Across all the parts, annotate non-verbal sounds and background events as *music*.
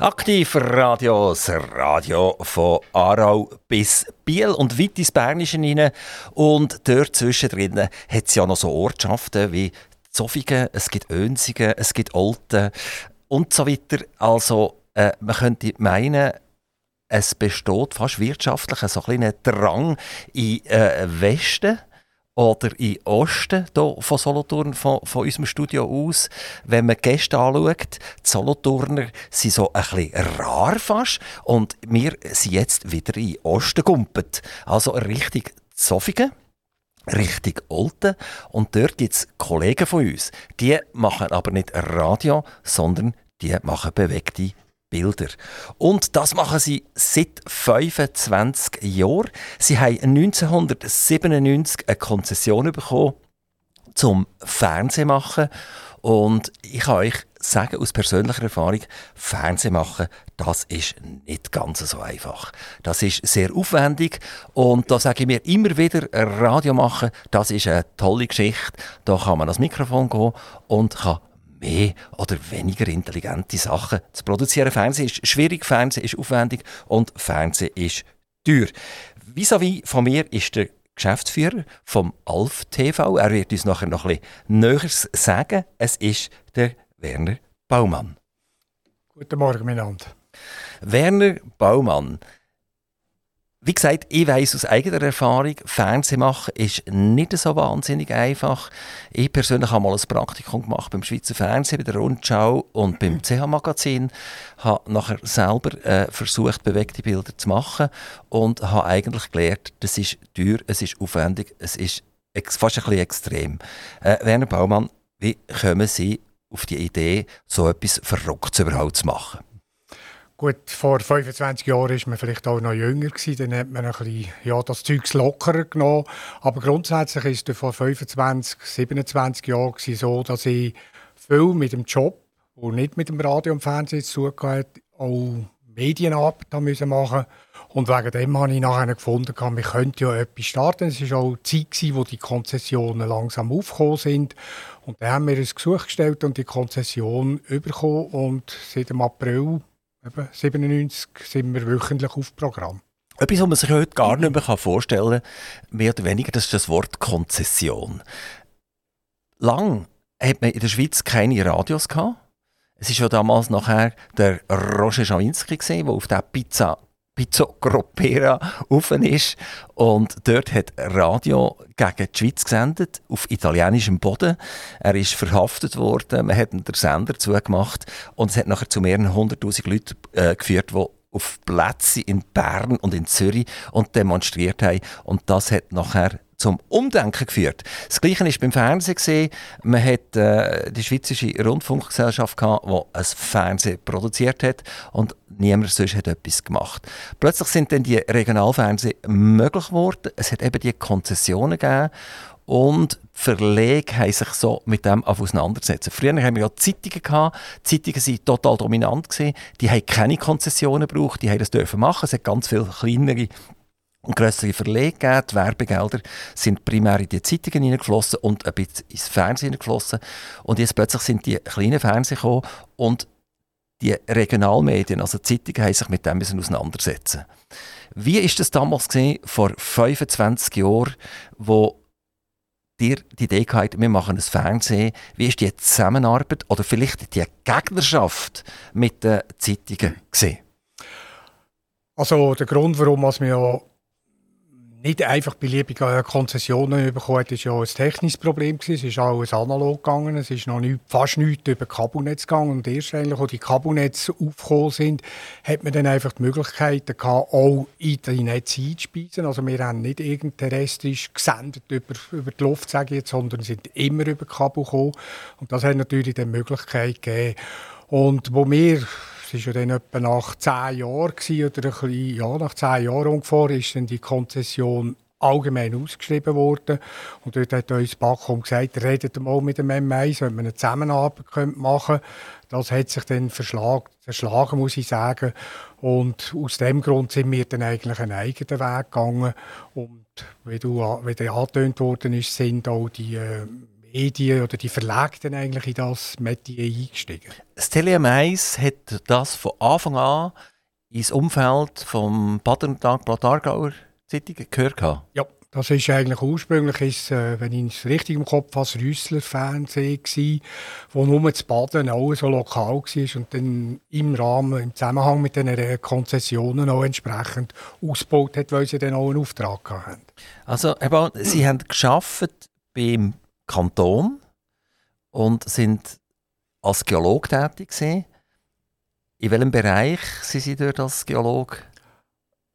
Aktiv Radio, das Radio von Aarau bis Biel und weit ins Bernische rein. Und dort zwischendrin hat es ja noch so Ortschaften wie Zofingen, es gibt Önsigen, es gibt Olten und so weiter. Also äh, man könnte meinen, es besteht fast wirtschaftlich so ein, ein Drang in äh, Westen oder in Osten hier von Solothurn, von, von unserem Studio aus. Wenn man Gäste anschaut, die Solothurner sind so ein bisschen rar fast und wir sind jetzt wieder in Osten gumpet. Also richtig Zofingen. Richtig Olten. Und dort gibt es Kollegen von uns. Die machen aber nicht Radio, sondern die machen bewegte Bilder. Und das machen sie seit 25 Jahren. Sie haben 1997 eine Konzession bekommen zum Fernsehen machen. Und ich kann euch sagen, aus persönlicher Erfahrung, Fernsehen machen, das ist nicht ganz so einfach. Das ist sehr aufwendig und da sage ich mir immer wieder, Radio machen, das ist eine tolle Geschichte. Da kann man ans Mikrofon gehen und kann mehr oder weniger intelligente Sachen zu produzieren. Fernsehen ist schwierig, Fernsehen ist aufwendig und Fernsehen ist teuer. Vis-à-vis von mir ist der Geschäftsführer vom Alf TV. Er wird uns nachher noch ein bisschen Näheres sagen. Es ist der Werner Baumann. Guten Morgen miteinander. Werner Baumann, wie gesagt, ich weiß aus eigener Erfahrung, Fernsehen machen ist nicht so wahnsinnig einfach. Ich persönlich habe mal ein Praktikum gemacht beim Schweizer Fernsehen, bei der Rundschau und beim CH-Magazin. Habe nachher selber äh, versucht, bewegte Bilder zu machen und habe eigentlich gelernt, das ist teuer, es ist aufwendig, es ist fast ein bisschen extrem. Äh, Werner Baumann, wie kommen Sie auf die Idee, so etwas Verrücktes überhaupt zu machen? Gut, vor 25 Jahren war man vielleicht auch noch jünger gewesen, dann hat man ein bisschen, ja, das Zeug lockerer genommen. Aber grundsätzlich ist es vor 25, 27 Jahren so, dass ich viel mit dem Job, der nicht mit dem Radio und Fernsehen zu tun hat, auch Medienarbeit machen musste. Und wegen dem habe ich nachher gefunden, wir könnten ja etwas starten. Es war auch die Zeit, wo die Konzessionen langsam aufgekommen sind. Und dann haben wir ein Gesuch gestellt und die Konzession bekommen. Und seit dem April Eben, 97 sind wir wöchentlich auf Programm. Etwas, was man sich heute gar nicht mehr vorstellen kann, mehr oder weniger, das ist das Wort Konzession. Lang hat man in der Schweiz keine Radios gehabt. Es war ja damals nachher der Roger Schawinski, der auf der Pizza Pizzo Gropera offen ist. Und dort hat Radio gegen die Schweiz gesendet, auf italienischem Boden. Er ist verhaftet worden, man hat den Sender zugemacht und es hat nachher zu mehreren hunderttausend Leuten äh, geführt, die auf Plätze in Bern und in Zürich und demonstriert haben. Und das hat nachher zum Umdenken geführt. Das Gleiche ist beim Fernsehen gesehen. Man hat äh, die Schweizerische Rundfunkgesellschaft gehabt, die ein Fernsehen produziert hat und niemand sonst hat etwas gemacht. Plötzlich sind dann die Regionalfernsehen möglich geworden. Es hat eben die Konzessionen gegeben und Verlege haben sich so mit dem auseinandersetzen. Früher haben wir ja Zeitungen gehabt. Zeitungen waren total dominant gewesen. Die haben keine Konzessionen gebraucht. Die haben das dürfen machen. Es hat ganz viele kleinere und grössere Verlage gegeben. Die Werbegelder sind primär in die Zeitungen hineingeflossen und ein bisschen ins Fernsehen hineingeflossen. Und jetzt plötzlich sind die kleinen Fernsehen gekommen und die Regionalmedien, also die Zeitungen, haben sich mit dem auseinandersetzen. Wie ist das damals gesehen, vor 25 Jahren, wo dir die Idee gehabt, wir machen ein Fernsehen. Wie ist die Zusammenarbeit oder vielleicht die Gegnerschaft mit den Zeitungen gesehen? Also der Grund, warum wir nicht einfach beliebige Konzessionen bekommen hat, ist ja ein technisches Problem. Es ist alles analog gegangen. Es ist noch nicht, fast nichts über Kabelnetz gegangen. Und erst eigentlich, als die Kabelnetze aufgekommen sind, hat man dann einfach die Möglichkeit gehabt, auch in die Netze einzuspeisen. Also wir haben nicht irgend terrestrisch gesendet über, über die Luft, sage jetzt, sondern sind immer über Kabel gekommen. Und das hat natürlich die Möglichkeit gegeben. Und wo wir war ja dann etwa nach zehn Jahren, gewesen, oder ein bisschen, ja, nach zehn Jahren ungefähr, ist dann die Konzession allgemein ausgeschrieben worden. Und dort hat uns Backum gesagt, redet mal mit dem M1, wenn wir eine Zusammenarbeit machen können. Das hat sich dann verschlagen, muss ich sagen. Und aus dem Grund sind wir dann eigentlich einen eigenen Weg gegangen. Und wie, du, wie der angetönt worden ist, sind auch die äh, Medien oder die Verlegten eigentlich in das Metier eingestiegen. Das Tele 1 hat das von Anfang an ins Umfeld vom Baden-Tag Aargauer Zeitung gehört. Ja, das ist eigentlich ursprünglich, ist, äh, wenn ich es richtig im Kopf habe, das Rüssler Fernsehen wo nur das Baden auch so lokal war und dann im Rahmen, im Zusammenhang mit den Konzessionen auch entsprechend ausgebaut hat, weil sie dann auch einen Auftrag hatten. Also, Herr Bauer, Sie haben geschafft beim Kanton und sind als Geolog tätig gewesen. In welchem Bereich sind Sie dort als Geolog?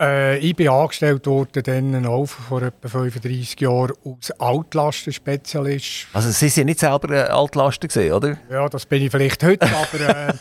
Äh, ich bin angestellt worden dann auch vor etwa 35 Jahren als Altlastenspezialist. Also Sie sind nicht selber äh, Altlasten gesehen, oder? Ja, das bin ich vielleicht heute, *laughs* aber, äh,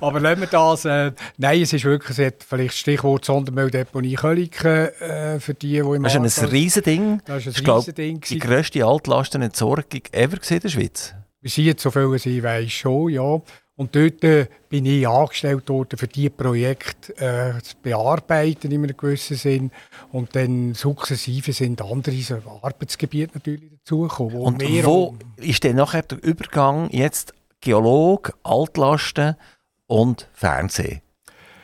aber lassen wir das. Äh, nein, es ist wirklich, es hat vielleicht Stichwort Sondermülldeponie Köliken äh, für die, die im Das ist ein Riesending. Das ist ein Riesending. Die grösste Altlastenentsorgung ever in der Schweiz. Wie sie jetzt so viel als ich weiss schon, ja. Und dort äh, bin ich angestellt worden, für diese Projekte äh, zu bearbeiten in einem gewissen Sinn. Und dann sukzessive sind andere so Arbeitsgebiete natürlich dazugekommen. Und wo ist denn nachher der Übergang jetzt Geolog, Altlasten und Fernsehen?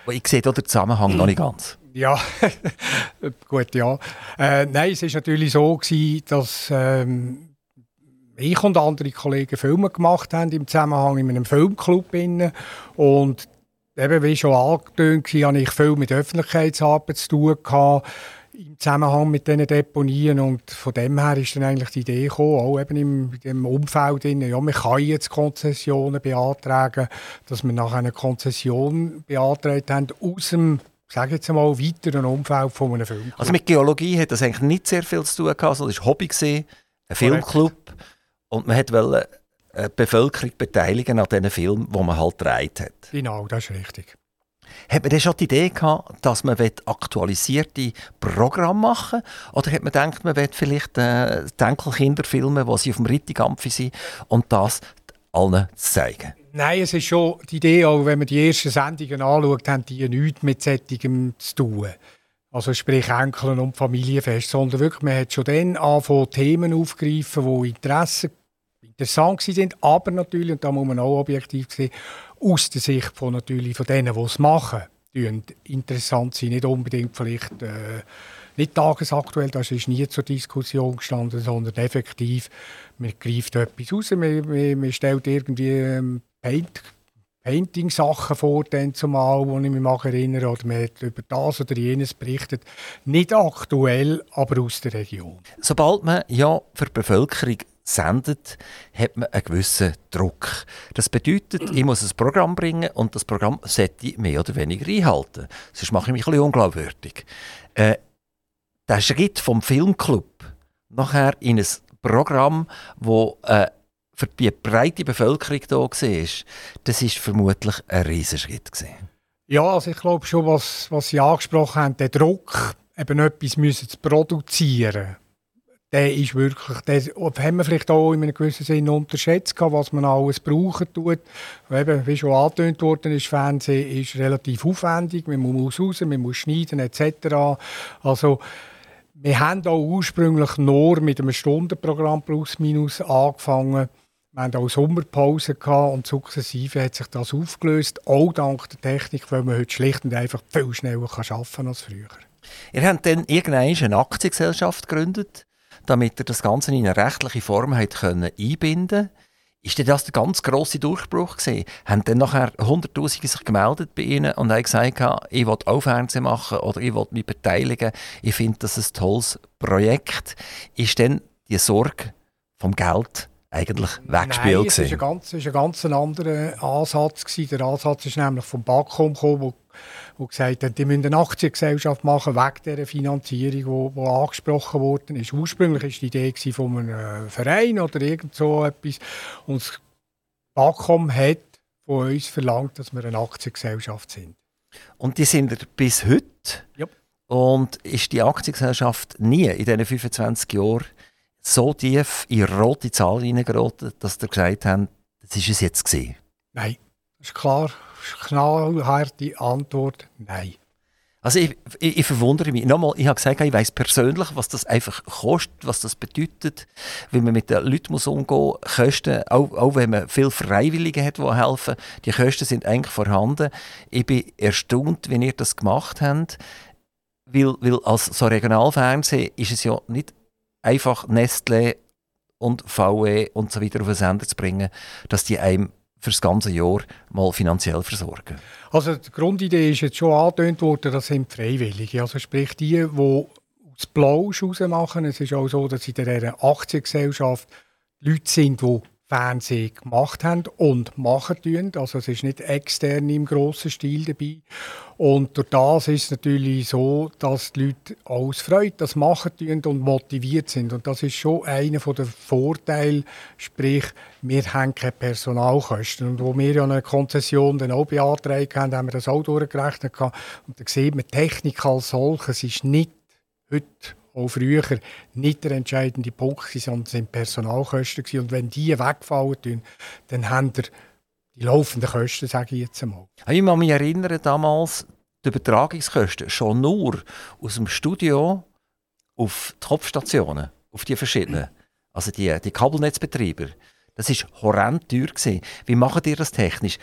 Ich sehe da den Zusammenhang noch nicht ganz. Ja, *laughs* gut, ja. Äh, nein, es war natürlich so, gewesen, dass ähm, ich und andere Kollegen Filme gemacht haben im Zusammenhang in einem Filmclub. Und eben, wie schon angetönt war, hatte ich viel mit Öffentlichkeitsarbeit zu tun. Gehabt, im Zusammenhang mit diesen Deponien und von dem her ist dann eigentlich die Idee gekommen, auch eben im, im Umfeld, ja, man kann jetzt Konzessionen beantragen, dass wir nach einer Konzession beantragt haben, aus dem sage jetzt mal, weiteren Umfeld von einem Filmclub. Also mit Geologie hat das eigentlich nicht sehr viel zu tun gehabt, sondern es war Hobby, gewesen, ein Filmclub. Und man wollte äh, die Bevölkerung beteiligen an diesen Filmen, die man halt gedreht hat. Genau, das ist richtig. Hat man denn schon die Idee gehabt, dass man aktualisierte Programme machen will? Oder hat man gedacht, man will vielleicht äh, die Enkelkinder filmen, die sie auf dem Rittigampfi sind und das allen zeigen? Nein, es ist schon die Idee, auch wenn man die ersten Sendungen anschaut, haben die nichts mit Sättigem zu tun. Also sprich Enkeln und Familienfest, sondern wirklich, man hat schon dann angefangen, Themen aufgreifen, die Interesse interessant sind, aber natürlich, und da muss man auch objektiv sehen, aus der Sicht von, natürlich von denen, die es machen, interessant sind, nicht unbedingt vielleicht äh, nicht tagesaktuell, das ist nie zur Diskussion gestanden, sondern effektiv, man greift etwas raus, man, man, man stellt irgendwie ähm, Paint, Painting-Sachen vor, dann zumal, wo ich mich erinnere, oder man hat über das oder jenes berichtet. Nicht aktuell, aber aus der Region. Sobald man ja für die Bevölkerung sendet, hat man einen gewissen Druck. Das bedeutet, ich muss ein Programm bringen und das Programm sollte ich mehr oder weniger einhalten. Sonst mache ich mich ein unglaubwürdig. Äh, der Schritt vom Filmclub nachher in ein Programm, wo äh, für die breite Bevölkerung da war, das ist vermutlich ein Riesenschritt. Gewesen. Ja, also ich glaube schon, was, was Sie angesprochen haben, der Druck, eben etwas müssen zu produzieren der ist wirklich, der haben wir vielleicht auch in einem gewissen Sinne unterschätzt, was man alles brauchen tut. Eben, wie schon angetönt worden ist, Fernsehen ist relativ aufwendig, man muss raus, man muss schneiden etc. Also, wir haben auch ursprünglich nur mit einem Stundenprogramm plus minus angefangen. Wir hatten auch Sommerpause und sukzessive hat sich das aufgelöst, auch dank der Technik, weil man heute schlicht und einfach viel schneller arbeiten kann als früher. Ihr habt dann irgendwann eine Aktiengesellschaft gegründet damit er das Ganze in eine rechtliche Form hat können einbinden ist denn das der ganz grosse Durchbruch gewesen? Haben dann nachher Hunderttausende sich gemeldet bei Ihnen und haben gesagt, ich will auch Fernsehen machen oder ich will mich beteiligen, ich finde das ein tolles Projekt. Ist denn die Sorge vom Geld eigentlich weggespielt Nein, es war ein ganz, ein ganz anderer Ansatz. Gewesen. Der Ansatz ist nämlich vom BAKOM gekommen, die gesagt haben, die müssen eine Aktiengesellschaft machen wegen dieser Finanzierung, die, angesprochen worden ist. Ursprünglich war die Idee von einem Verein oder irgend so etwas. Und das BAKOM hat von uns verlangt, dass wir eine Aktiengesellschaft sind. Und die sind bis heute? Ja. Und ist die Aktiengesellschaft nie in diesen 25 Jahren so tief in rote Zahlen hineingeraten, dass ihr gesagt habt, das ist es jetzt gesehen? Nein, das ist klar knallharte Antwort: Nein. Also ich, ich, ich, verwundere mich. Nochmal, ich habe gesagt, ich weiß persönlich, was das einfach kostet, was das bedeutet, wie man mit den Leuten muss umgehen muss. Kosten, auch, auch wenn man viele Freiwillige hat, die helfen, die Kosten sind eigentlich vorhanden. Ich bin erstaunt, wie ihr das gemacht habt, weil, weil als so Regionalfernsehen ist es ja nicht einfach Nestle und VW und so weiter auf den Sender zu bringen, dass die einem für das ganze Jahr mal finanziell versorgen. Also die Grundidee ist jetzt schon angetönt worden, das sind Freiwillige. Also sprich die, die aus Blausch machen. Es ist auch so, dass in dieser Aktiengesellschaft Leute sind, die Fernsehen gemacht haben und machen tun. Also es ist nicht extern im grossen Stil dabei. Und durch das ist es natürlich so, dass die Leute aus Freude das machen tun und motiviert sind. Und das ist schon einer der Vorteile, sprich, wir haben keine Personalkosten. Und wo wir ja eine Konzession dann auch beantragt haben, haben wir das auch durchgerechnet. Und da sieht man, Technik als solches ist nicht heute auch früher nicht der entscheidende Punkt, sondern sind Personalkosten. Und wenn die wegfallen, dann haben wir die laufenden Kosten, sage ich jetzt einmal. Ich kann mich erinnern, damals die Übertragungskosten schon nur aus dem Studio auf die Kopfstationen, auf die verschiedenen, also die, die Kabelnetzbetreiber. Das war horrend teuer. Gewesen. Wie macht ihr das technisch?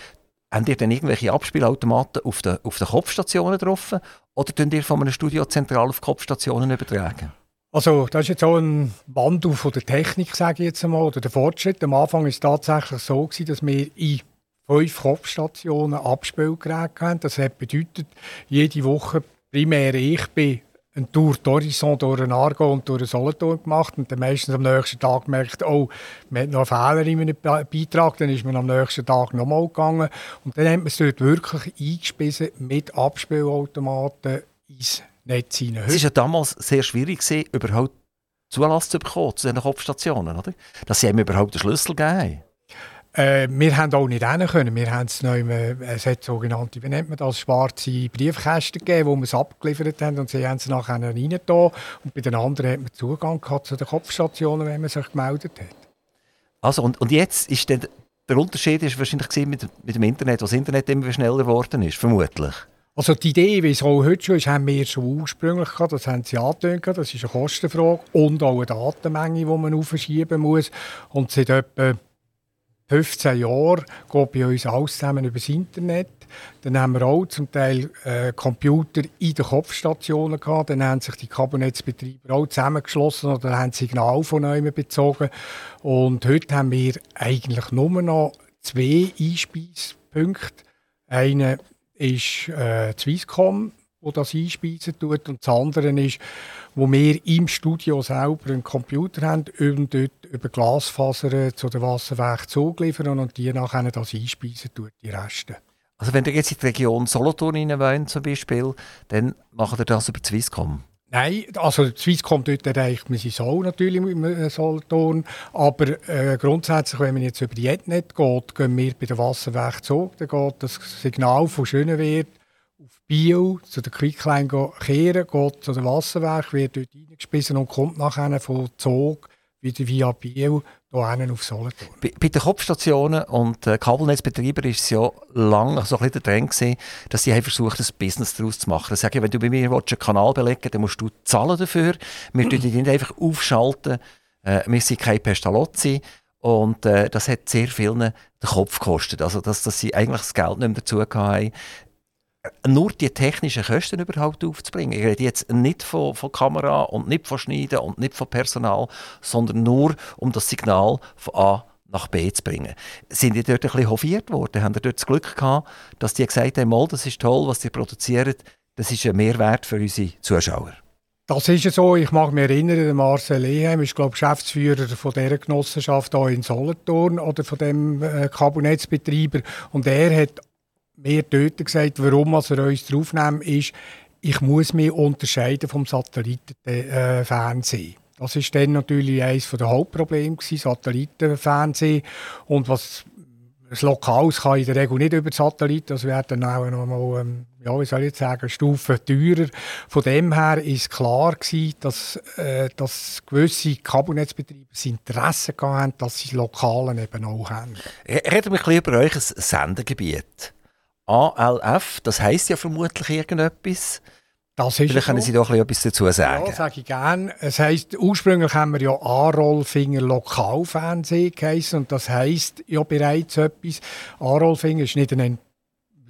Habt ihr dann irgendwelche Abspielautomaten auf den, auf den Kopfstationen drauf? Oder könnt ihr von einem Studio zentral auf Kopfstationen übertragen? Also, das ist jetzt auch ein Wandel von der Technik, sage ich jetzt einmal, oder der Fortschritt. Am Anfang war es tatsächlich so, gewesen, dass wir in fünf Kopfstationen Abspielgeräte hatten. Das hat bedeutet, jede Woche primär ich bin eine Tour d'Horizon durch den Argo und durch den Solothurn gemacht und dann meistens am nächsten Tag gemerkt, oh, man hat noch einen Fehler in meinem Beitrag, dann ist man am nächsten Tag nochmal gegangen und dann hat man es dort wirklich eingespissen mit Abspielautomaten ins Netz hinein. Es war damals sehr schwierig, gewesen, überhaupt Zulass zu bekommen zu diesen Kopfstationen, oder? Dass sie überhaupt den Schlüssel geben. Äh, wir haben auch nicht hin können. Wir haben es neu, es hat sogenannte, wie nennt man das, schwarze Briefkästen gegeben, wo wir es abgeliefert haben und sie haben es nachher rein und bei den anderen hat man Zugang gehabt zu den Kopfstationen, wenn man sich gemeldet hat. Also und, und jetzt ist der, der Unterschied ist wahrscheinlich mit, mit dem Internet, was das Internet immer schneller geworden ist, vermutlich. Also die Idee, wie es auch heute schon ist, haben wir schon ursprünglich gehabt, das haben sie angetönt, das ist eine Kostenfrage und auch eine Datenmenge, die man aufschieben muss und seit etwa 15 Jahren geht bei uns alles zusammen über das Internet. Dann haben wir auch zum Teil äh, Computer in den Kopfstationen gehabt. Dann haben sich die Kabelnetzbetreiber auch zusammengeschlossen oder haben Signal von neuem bezogen. Und heute haben wir eigentlich nur noch zwei Einspeispunkte. Einer ist äh, Swisscom, wo das einspeisen tut, und das andere ist wo wir im Studio selber einen Computer haben und dort über Glasfasern zu den Wasserwerken zuliefern und die nachher das einspeisen tut, die Reste. Also wenn ihr jetzt in die Region Solothurn wohnt zum Beispiel, dann macht ihr das über Swisscom? Nein, also Swisscom dort erreicht man sich so natürlich mit Solothurn, aber äh, grundsätzlich, wenn man jetzt über die Etnet geht, gehen wir bei den Wasserwerken zurück, dann geht das Signal von Schönewert Bio zu der Quickline kehren, geht zu den Wasserwerk, wird dort reingespissen und kommt nachher von Zug wieder via Bio hier auf Solothurn. Bei, bei den Kopfstationen und äh, Kabelnetzbetreibern war es ja lange so ein bisschen der Trend, gewesen, dass sie versucht, ein Business daraus zu machen. Das sage wenn du bei mir einen Kanal belegen willst, dann musst du zahlen dafür. Wir tun dich nicht einfach aufschalten. Äh, wir sind keine Pestalozzi. Und äh, das hat sehr vielen den Kopf gekostet. Also, dass, dass sie eigentlich das Geld nicht mehr dazu haben, nur die technischen Kosten überhaupt aufzubringen. Ich rede jetzt nicht von, von Kamera und nicht von Schneiden und nicht von Personal, sondern nur um das Signal von A nach B zu bringen. Sind die dort ein bisschen hofiert worden? Haben die dort das Glück gehabt, dass die gesagt haben, mal, das ist toll, was die produzieren, das ist ein Mehrwert für unsere Zuschauer? Das ist ja so. Ich mag mich erinnern, Marcel Eheim ist glaube Geschäftsführer von dieser Genossenschaft hier in Solothurn oder von dem äh, Kabinettsbetreiber und er hat mir dort gesagt, warum er uns draufnehmen, ist, ich muss mich unterscheiden vom Satellitenfernsehen. Das ist dann natürlich eines der Hauptprobleme Satellitenfernsehen. Und was das Lokales kann in der Regel nicht über Satellit, das wäre dann auch noch mal, ähm, ja, wie soll ich sagen, Stufe teurer. Von dem her ist klar gewesen, dass, äh, dass gewisse Kabelnetzbetreiber das Interesse hatten, dass sie Lokalen eben auch haben. Reden wir ein bisschen über euch ein Sendegebiet. ALF, das heißt ja vermutlich irgendetwas. Das ist Vielleicht können Sie doch etwas dazu sagen. Ja, sage ich gerne. Es heisst, ursprünglich haben wir ja Arolfinger Lokalfernsehen geheißen und das heisst ja bereits etwas. Arolfinger ist nicht eine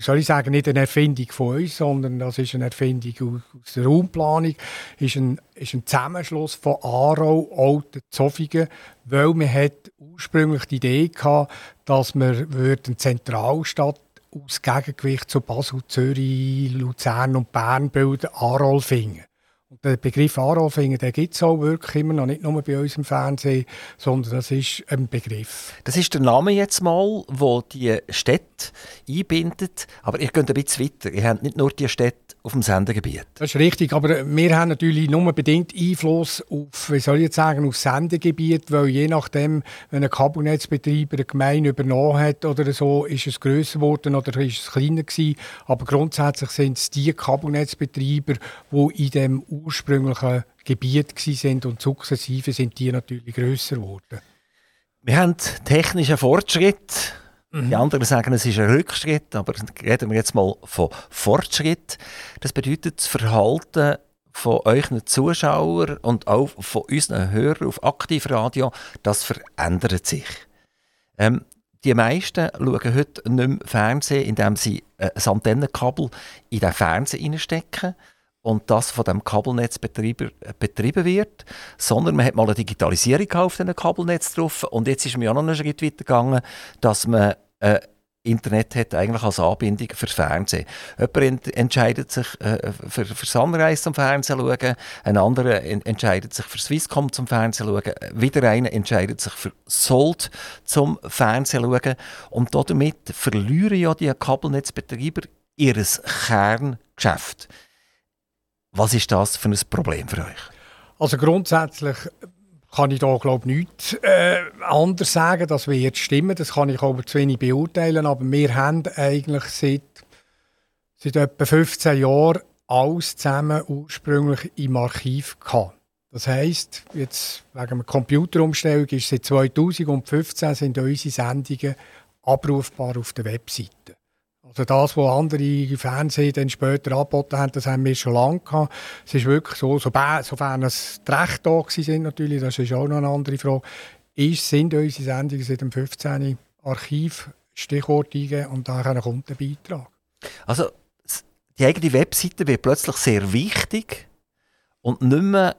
soll ich sagen, nicht eine Erfindung von uns, sondern das ist eine Erfindung aus der Raumplanung, ist ein, ist ein Zusammenschluss von Aarau, Alten, Zofingen, weil man hat ursprünglich die Idee gehabt, dass man eine Zentralstadt aus Gegengewicht zu Basel, Zürich, Luzern und Bern bilden, Arolfingen. Und der Begriff Arolfingen, den gibt es auch wirklich immer noch, nicht nur bei uns im Fernsehen, sondern das ist ein Begriff. Das ist der Name jetzt mal, wo die Städte einbindet, aber ihr geht ein bisschen weiter. Ihr habt nicht nur die Städte auf dem Sendegebiet. Das ist richtig, aber wir haben natürlich nur bedingt Einfluss auf, wie soll ich jetzt sagen, auf Sendegebiet, weil je nachdem, wenn ein Kabelnetzbetreiber eine Gemeinde übernommen hat oder so, ist es grösser geworden oder ist es kleiner gewesen. Aber grundsätzlich sind es die Kabelnetzbetreiber, die in dem ursprünglichen Gebiet sind und sukzessive sind die natürlich grösser geworden. Wir haben technischen Fortschritt Mhm. Die anderen sagen, es ist ein Rückschritt, aber reden wir jetzt mal von Fortschritt. Das bedeutet, das Verhalten von euren Zuschauern und auch von unseren Hörern auf Aktivradio, das verändert sich. Ähm, die meisten schauen heute nicht mehr Fernsehen, indem sie ein Antennenkabel in den Fernseher reinstecken und das von dem Kabelnetzbetreiber äh, betrieben wird, sondern man hat mal eine Digitalisierung auf diesem Kabelnetz drauf und jetzt ist man ja noch einen Schritt weiter gegangen, dass man äh, Internet hat eigentlich als Anbindung fürs Fernsehen. Jemand entscheidet sich äh, für, für Sunrise zum Fernsehen schauen, ein anderer en entscheidet sich für Swisscom zum Fernsehen schauen, wieder einer entscheidet sich für Sold zum Fernsehen schauen und damit verlieren ja die Kabelnetzbetreiber ihr Kerngeschäft. Was ist das für ein Problem für euch? Also grundsätzlich kann ich da glaube ich nichts äh, anders sagen, das wird stimmen. Das kann ich aber zu wenig beurteilen. Aber wir haben eigentlich seit, seit etwa 15 Jahren alles zusammen ursprünglich im Archiv gehabt. Das heisst, jetzt wegen der Computerumstellung ist seit 2015 sind unsere Sendungen abrufbar auf der Webseite. Also das, was andere Fernsehen dann später angeboten haben, das haben wir schon lange gehabt. Es ist wirklich so, sofern es die Rechte da sind natürlich, das ist auch noch eine andere Frage, ist, sind unsere Sendungen seit dem 15. Archiv Stichwort und dann kommt der Beitrag. Also die eigene Webseite wird plötzlich sehr wichtig und nicht mehr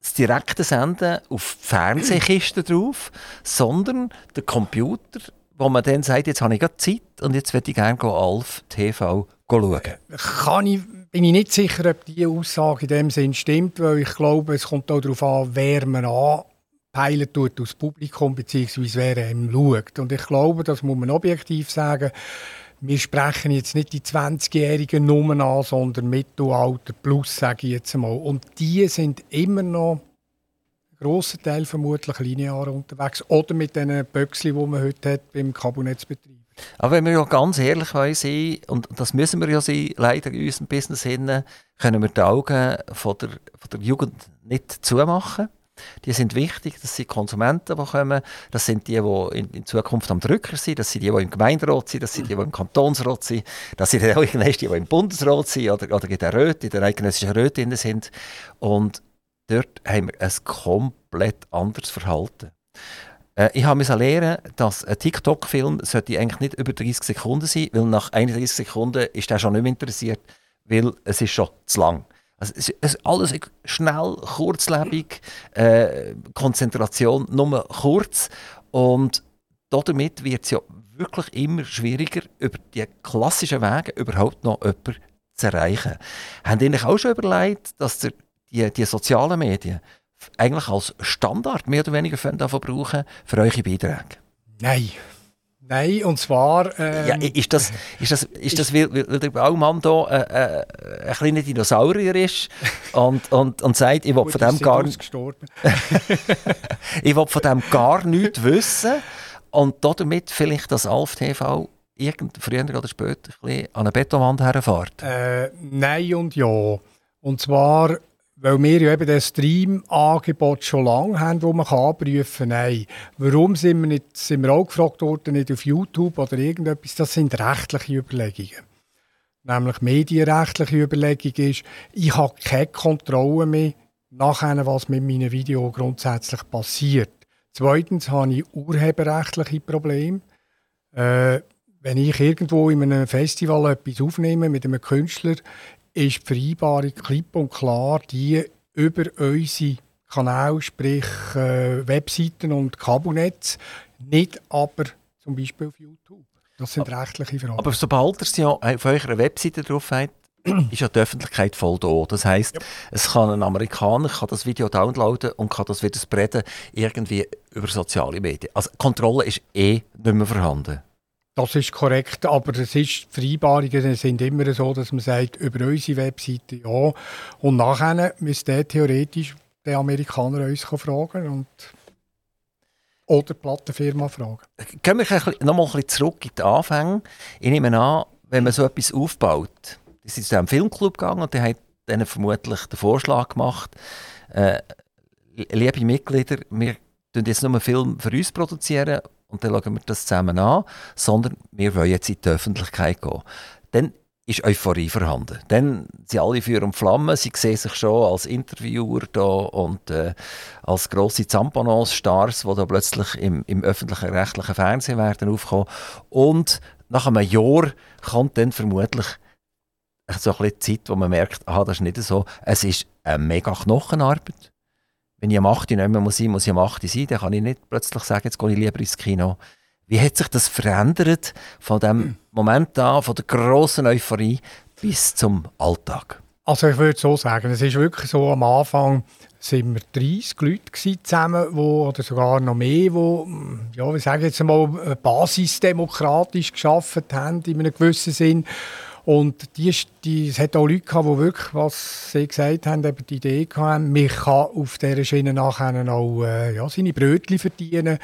das direkte Senden auf Fernsehkisten drauf, sondern der Computer wo man dann sagt, jetzt habe ich gerade Zeit und jetzt würde ich gerne Alf TV schauen? Kann ich, bin ich nicht sicher, ob diese Aussage in dem Sinn stimmt, weil ich glaube, es kommt auch darauf an, wer man anpeilen tut aus Publikum, beziehungsweise wer einem schaut. Und ich glaube, das muss man objektiv sagen, wir sprechen jetzt nicht die 20-jährigen Nummern an, sondern Mittelalter plus, sage ich jetzt mal. Und die sind immer noch grosser Teil vermutlich linear unterwegs oder mit den Böckchen, die man heute hat beim Kabelnetzbetrieb. Aber wenn wir ja ganz ehrlich sein und das müssen wir ja sein, leider in unserem Business hin, können wir die Augen von der, von der Jugend nicht zumachen. Die sind wichtig, das sind Konsumenten, die kommen, das sind die, die in, in Zukunft am Drücker sind, das sind die, die im Gemeinderat sind, das sind die, die im Kantonsrat sind, das sind auch die, die im Bundesrat sind oder, oder in der Röte, in der eidgenössischen Röte sind. Und dort haben wir ein komplett anderes Verhalten. Äh, ich habe lernen, dass ein TikTok-Film eigentlich nicht über 30 Sekunden sein weil nach 31 Sekunden ist er schon nicht mehr interessiert, weil es ist schon zu lang. Also es ist alles schnell, kurzlebig, äh, Konzentration nur kurz und damit wird es ja wirklich immer schwieriger, über die klassischen Wege überhaupt noch jemanden zu erreichen. Haben Sie auch schon überlegt, dass der die, die sozialen Medien eigentlich als Standard mehr oder weniger davon brauchen für eure Beiträge? Nein. Nein, und zwar... Ähm, ja, ist das, ist das, ist das weil, weil der Baumann hier äh, äh, ein kleiner Dinosaurier ist und, und, und sagt, ich will von dem gar *laughs* ich will von dem gar nichts wissen und damit vielleicht das Alf TV irgend, früher oder später ein bisschen an eine Betonwand herfährt? Äh, nein und ja. Und zwar weil wir ja eben das Stream-Angebot schon lange haben, das man abprüfen kann. Nein. Warum sind wir, nicht, sind wir auch gefragt worden, nicht auf YouTube oder irgendetwas? Das sind rechtliche Überlegungen. nämlich medienrechtliche Überlegung ist, ich habe keine Kontrolle mehr nachher, was mit meinem Video grundsätzlich passiert. Zweitens habe ich urheberrechtliche Probleme. Äh, wenn ich irgendwo in einem Festival etwas aufnehme mit einem Künstler, ist die Vereinbarung klipp und klar die über unsere Kanäle, sprich äh, Webseiten und Kabelnetz, nicht aber zum Beispiel auf YouTube. Das sind rechtliche Fragen. Aber sobald ihr es ja auf eurer Webseite drauf habt, ist ja die Öffentlichkeit voll da. Das heisst, ja. es kann ein Amerikaner kann das Video downloaden und kann das wieder spreaden, irgendwie über soziale Medien. Also Kontrolle ist eh nicht mehr vorhanden. Das ist korrekt, aber es ist, die Vereinbarungen sind immer so, dass man sagt, über unsere Webseite ja. Und nachher müsste theoretisch der Amerikaner uns fragen und oder die Plattenfirma fragen. Gehen wir noch mal ein zurück in die Anfänge. Ich nehme an, wenn man so etwas aufbaut, die sind zu einem Filmclub gegangen und der hat denen vermutlich den Vorschlag gemacht, äh, liebe Mitglieder, wir produzieren jetzt nur einen Film für uns produzieren und dann schauen wir das zusammen an, sondern wir wollen jetzt in die Öffentlichkeit gehen. Dann ist Euphorie vorhanden. Dann sind alle Feuer und Flammen, sie sehen sich schon als Interviewer da und äh, als grosse Zampanos-Stars, die da plötzlich im, im öffentlichen rechtlichen Fernsehen werden aufkommen. Und nach einem Jahr kommt dann vermutlich so ein bisschen Zeit, wo man merkt, aha, das ist nicht so. Es ist eine mega Knochenarbeit. Wenn ich am 8. nicht mehr muss sein muss ich am 8. sein, dann kann ich nicht plötzlich sagen, jetzt gehe ich lieber ins Kino. Wie hat sich das verändert von dem Moment an, von der grossen Euphorie bis zum Alltag? Also ich würde so sagen, es ist wirklich so, am Anfang sind wir 30 Leute zusammen, wo, oder sogar noch mehr, die, ja, wir sagen jetzt mal, basisdemokratisch geschafft haben, in einem gewissen Sinn. Und die, die, es hat auch Leute gehabt, die wirklich, was sie gesagt haben, eben die Idee hatten, man kann auf dieser Schiene nachher auch äh, ja, seine Brötchen verdienen.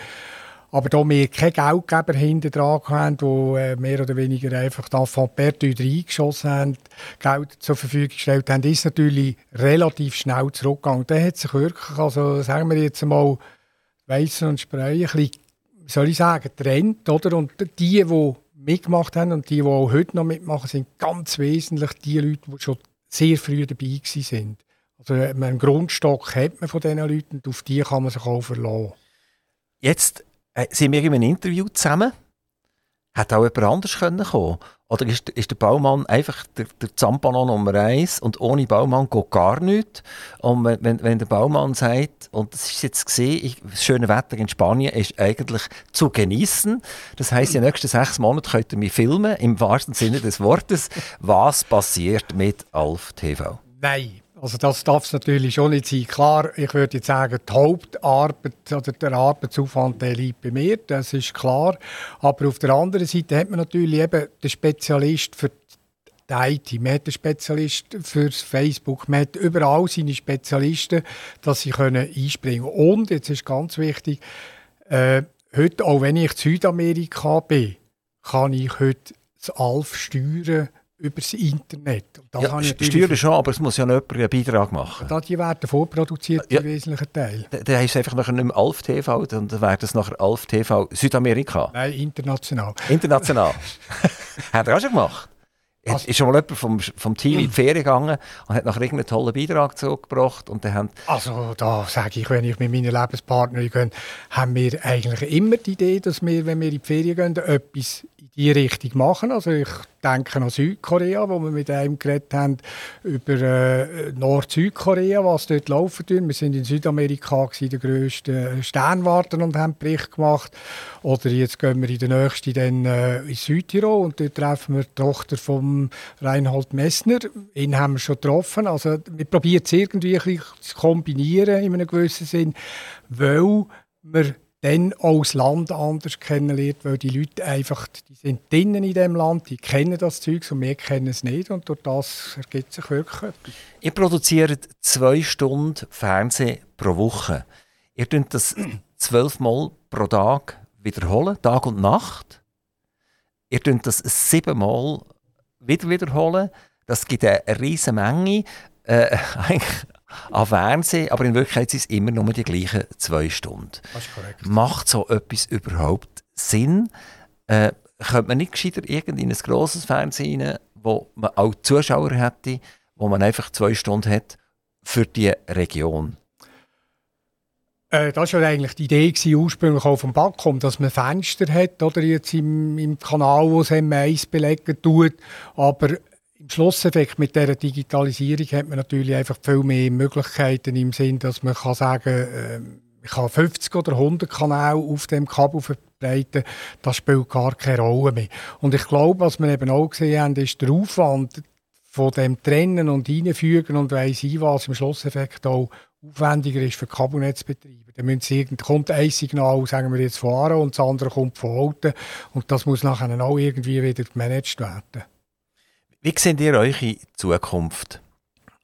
Aber da wir keine Geldgeber hinter dran haben, die äh, mehr oder weniger einfach da von Pertü reingeschossen haben, Geld zur Verfügung gestellt haben, ist natürlich relativ schnell zurückgegangen. Da hat sich wirklich, also sagen wir jetzt mal, Weissen und Spreu, ein bisschen, soll ich sagen, trennt, oder? Und die, die mitgemacht haben und die, die auch heute noch mitmachen, sind ganz wesentlich die Leute, die schon sehr früh dabei sind. Also einen Grundstock hat man von diesen Leuten und auf die kann man sich auch verlassen. Jetzt äh, sind wir in einem Interview zusammen. Hätte auch jemand anders kommen können Oder ist, ist der Baumann einfach der, der Zampano Nummer eins und ohne Baumann geht gar nichts? Und wenn, wenn, wenn der Baumann sagt, und das ist jetzt gesehen, das schöne Wetter in Spanien ist eigentlich zu genießen. Das in den nächsten sechs Monaten könnt ihr mich filmen, im wahrsten Sinne des Wortes. Was passiert mit Alf TV? Nein. Also das darf es natürlich schon nicht sein. Klar, ich würde jetzt sagen, die Hauptarbeit oder der Arbeitsaufwand der liegt bei mir, das ist klar. Aber auf der anderen Seite hat man natürlich eben den Spezialist für die IT, man hat den Spezialist für Facebook, man hat überall seine Spezialisten, dass sie können einspringen können. Und, jetzt ist ganz wichtig, äh, heute, auch wenn ich in Südamerika bin, kann ich heute das ALF steuern über das Internet. Da ja, Steuern schon, aber es muss ja jemand einen Beitrag machen. Da die werden vorproduziert, ja. im wesentlichen Teil. Dann da heißt es einfach nachher nicht mehr Alf TV, dann wäre es nachher Alf TV Südamerika. Nein, international. International. *laughs* Hat er auch schon gemacht? Also, ist schon mal jemand vom, vom Team in die Ferien gegangen und hat nachher irgendeinen tollen Beitrag zurückgebracht und dann haben Also da sage ich, wenn ich mit meinen Lebenspartnern gehe, haben wir eigentlich immer die Idee, dass wir, wenn wir in die Ferien gehen, etwas in die Richtung machen. Also ich denke an Südkorea, wo wir mit einem geredet haben über äh, Nord-Südkorea, was dort laufen tut. Wir sind in Südamerika gewesen, der grösste Sternwarten und haben Bericht gemacht. Oder jetzt gehen wir in der nächsten dann äh, in Südtirol und dort treffen wir die Tochter von Reinhold Messner. Ihn haben wir schon getroffen. Also wir probieren es irgendwie zu kombinieren in einem gewissen Sinn, weil wir dann auch das Land anders kennenlernt, weil die Leute einfach, die sind drinnen in dem Land, die kennen das Zeug und wir kennen es nicht und durch das ergibt sich wirklich etwas. Ihr produziert zwei Stunden Fernsehen pro Woche. Ihr könnt das *clears throat* zwölfmal pro Tag wiederholen, Tag und Nacht. Ihr könnt das siebenmal wieder wiederholen. Das gibt eine riesige Menge. Äh, *laughs* eigentlich an Fernsehen, aber in Wirklichkeit sind es immer nur die gleichen zwei Stunden. Das ist korrekt. Macht so etwas überhaupt Sinn? Äh, könnte man nicht gescheiter in ein grosses Fernsehen rein, wo man auch Zuschauer hätte, wo man einfach zwei Stunden hat für die Region? Äh, das war ja eigentlich die Idee gewesen, ursprünglich auch vom Backcom, dass man Fenster hat, oder jetzt im, im Kanal, wo es M1 belegen tut. Aber im Schlusseffekt mit dieser Digitalisierung hat man natürlich einfach viel mehr Möglichkeiten im Sinn, dass man kann sagen äh, ich kann 50 oder 100 Kanäle auf dem Kabel verbreiten, das spielt gar keine Rolle mehr. Und ich glaube, was wir eben auch gesehen haben, ist der Aufwand von dem Trennen und Einfügen und weiss ich was im Schlusseffekt auch aufwendiger ist für Kabelnetzbetreiber. Dann müssen sie, kommt ein Signal, sagen wir jetzt Aarau, und das andere kommt von Alten. Und das muss nachher auch irgendwie wieder gemanagt werden. Wie seht ihr eure Zukunft?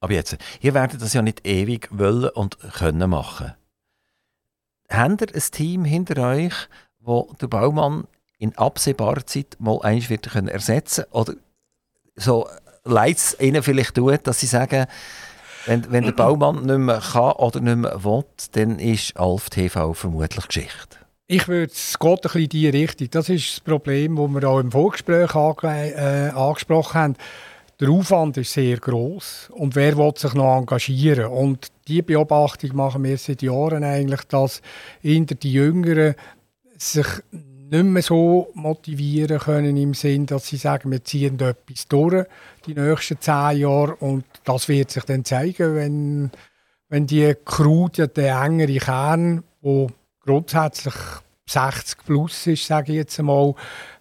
Aber jetzt, ihr werdet das ja nicht ewig wollen und können machen. Habt ihr ein Team hinter euch, wo der Baumann in absehbarer Zeit mal eins wird können Oder so leid es ihnen vielleicht tut, dass sie sagen, wenn, wenn der Baumann nicht mehr kann oder nicht mehr will, dann ist Alf TV vermutlich Geschichte. Ich würde es geht ein bisschen in diese Richtung. Das ist das Problem, das wir auch im Vorgespräch äh, angesprochen haben. Der Aufwand ist sehr groß und wer will sich noch engagieren? Und die Beobachtung machen wir seit Jahren eigentlich, dass hinter die Jüngeren sich nicht mehr so motivieren können im Sinn, dass sie sagen, wir ziehen etwas durch die nächsten zehn Jahre und das wird sich dann zeigen, wenn, wenn die Crew, der engere Kern, wo grundsätzlich 60 plus ist, sage ich jetzt einmal,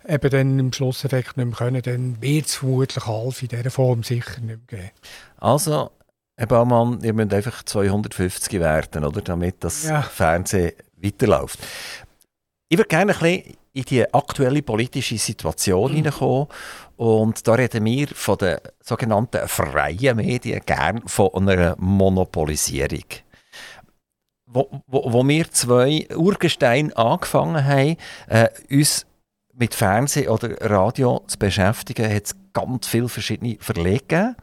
eben dann im Schlusseffekt nicht mehr können, dann wird es vermutlich halb in dieser Form sicher nicht mehr geben. Also, Herr Baumann, ihr müsst einfach 250 werden, oder, damit das ja. Fernsehen weiterläuft. Ich würde gerne ein bisschen in die aktuelle politische Situation mhm. hineinkommen. Und da reden wir von den sogenannten freien Medien gern von einer Monopolisierung. Wo, wo, wo wir zwei Urgesteine angefangen haben, äh, uns mit Fernsehen oder Radio zu beschäftigen, hat es ganz viele verschiedene Verlage gegeben.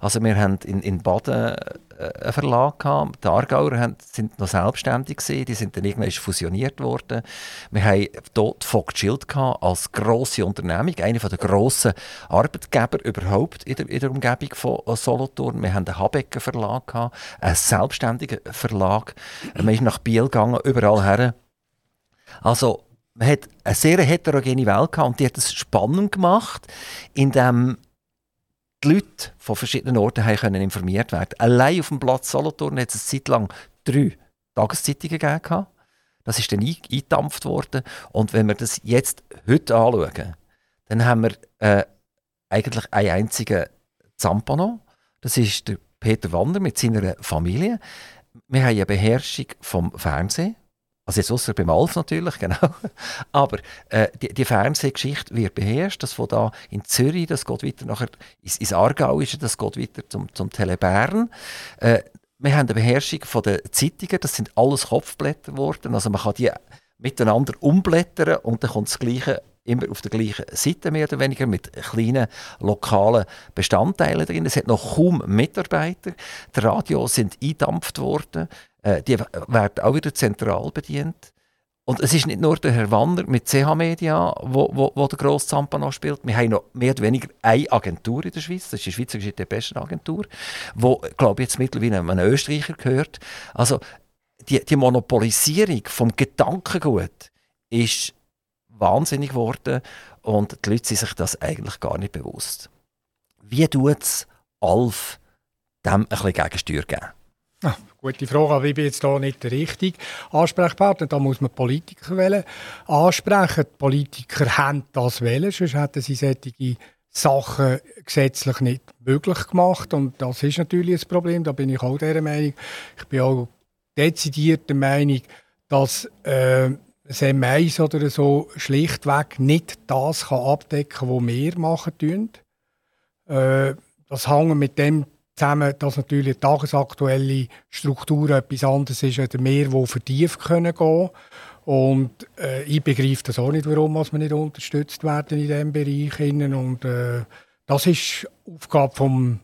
Also wir haben in, in Baden äh, einen Verlag gehabt, die Aargauer sind noch selbstständig gewesen, die sind dann irgendwann fusioniert worden. Wir haben dort Vogt Schild gehabt, als grosse Unternehmung, eine der grossen Arbeitgeber überhaupt in der, in der Umgebung von Solothurn. Wir haben den Habecker Verlag gehabt, einen selbstständigen Verlag. Man ist nach Biel gegangen, überall her. Also man hat eine sehr heterogene Welt gehabt und die hat es spannend gemacht, indem die Leute von verschiedenen Orten können informiert werden Allein auf dem Platz Solothurn hat es eine Zeit lang drei Tageszeitungen gegeben. Das ist dann eingedampft worden. Und wenn wir das jetzt heute anschauen, dann haben wir äh, eigentlich einen einzigen Zampano. Das ist der Peter Wander mit seiner Familie. Wir haben eine Beherrschung vom Fernsehen. Also jetzt außer beim Alf natürlich, *laughs* genau. Aber äh, die, die, Fernsehgeschichte wird beherrscht. Das von da in Zürich, das geht weiter nachher ins, ins Aargauische, das geht weiter zum, zum Telebern. Äh, wir haben eine Beherrschung von den Zeitungen, das sind alles Kopfblätter geworden. Also man kann die miteinander umblättern und dann kommt das Gleiche immer auf der gleichen Seite mehr oder weniger mit kleinen lokalen Bestandteilen drin. Es hat noch kaum Mitarbeiter. Die Radios sind eingedampft worden. Äh, die werden auch wieder zentral bedient. Und es ist nicht nur der Herr Wanner mit CH Media, wo, wo, wo der grosse Zampano spielt. Wir haben noch mehr oder weniger eine Agentur in der Schweiz, das ist die Schweizerische Depeschenagentur, wo, glaube ich, jetzt mittlerweile einem Österreicher gehört. Also die, die Monopolisierung vom Gedankengut ist wahnsinnig geworden und die Leute sind sich das eigentlich gar nicht bewusst. Wie tut es Alf dem ein bisschen Gegensteuer geben? Ah, gute Frage, aber ich bin jetzt hier nicht der richtige Ansprechpartner. Da muss man Politiker wählen. ansprechen. Die Politiker haben das wählen, sonst hätten sie solche Sachen gesetzlich nicht möglich gemacht. Und das ist natürlich ein Problem, da bin ich auch der Meinung. Ich bin auch dezidiert der Meinung, dass äh, das M1 oder so schlichtweg nicht das kann abdecken kann, was wir machen. Äh, das hängt mit dem zusammen, dass natürlich tagesaktuelle Struktur etwas anderes ist, oder mehr, die vertieft können gehen Und äh, ich begreife das auch nicht, warum wir nicht unterstützt werden in diesem Bereich. Und äh, das ist Aufgabe vom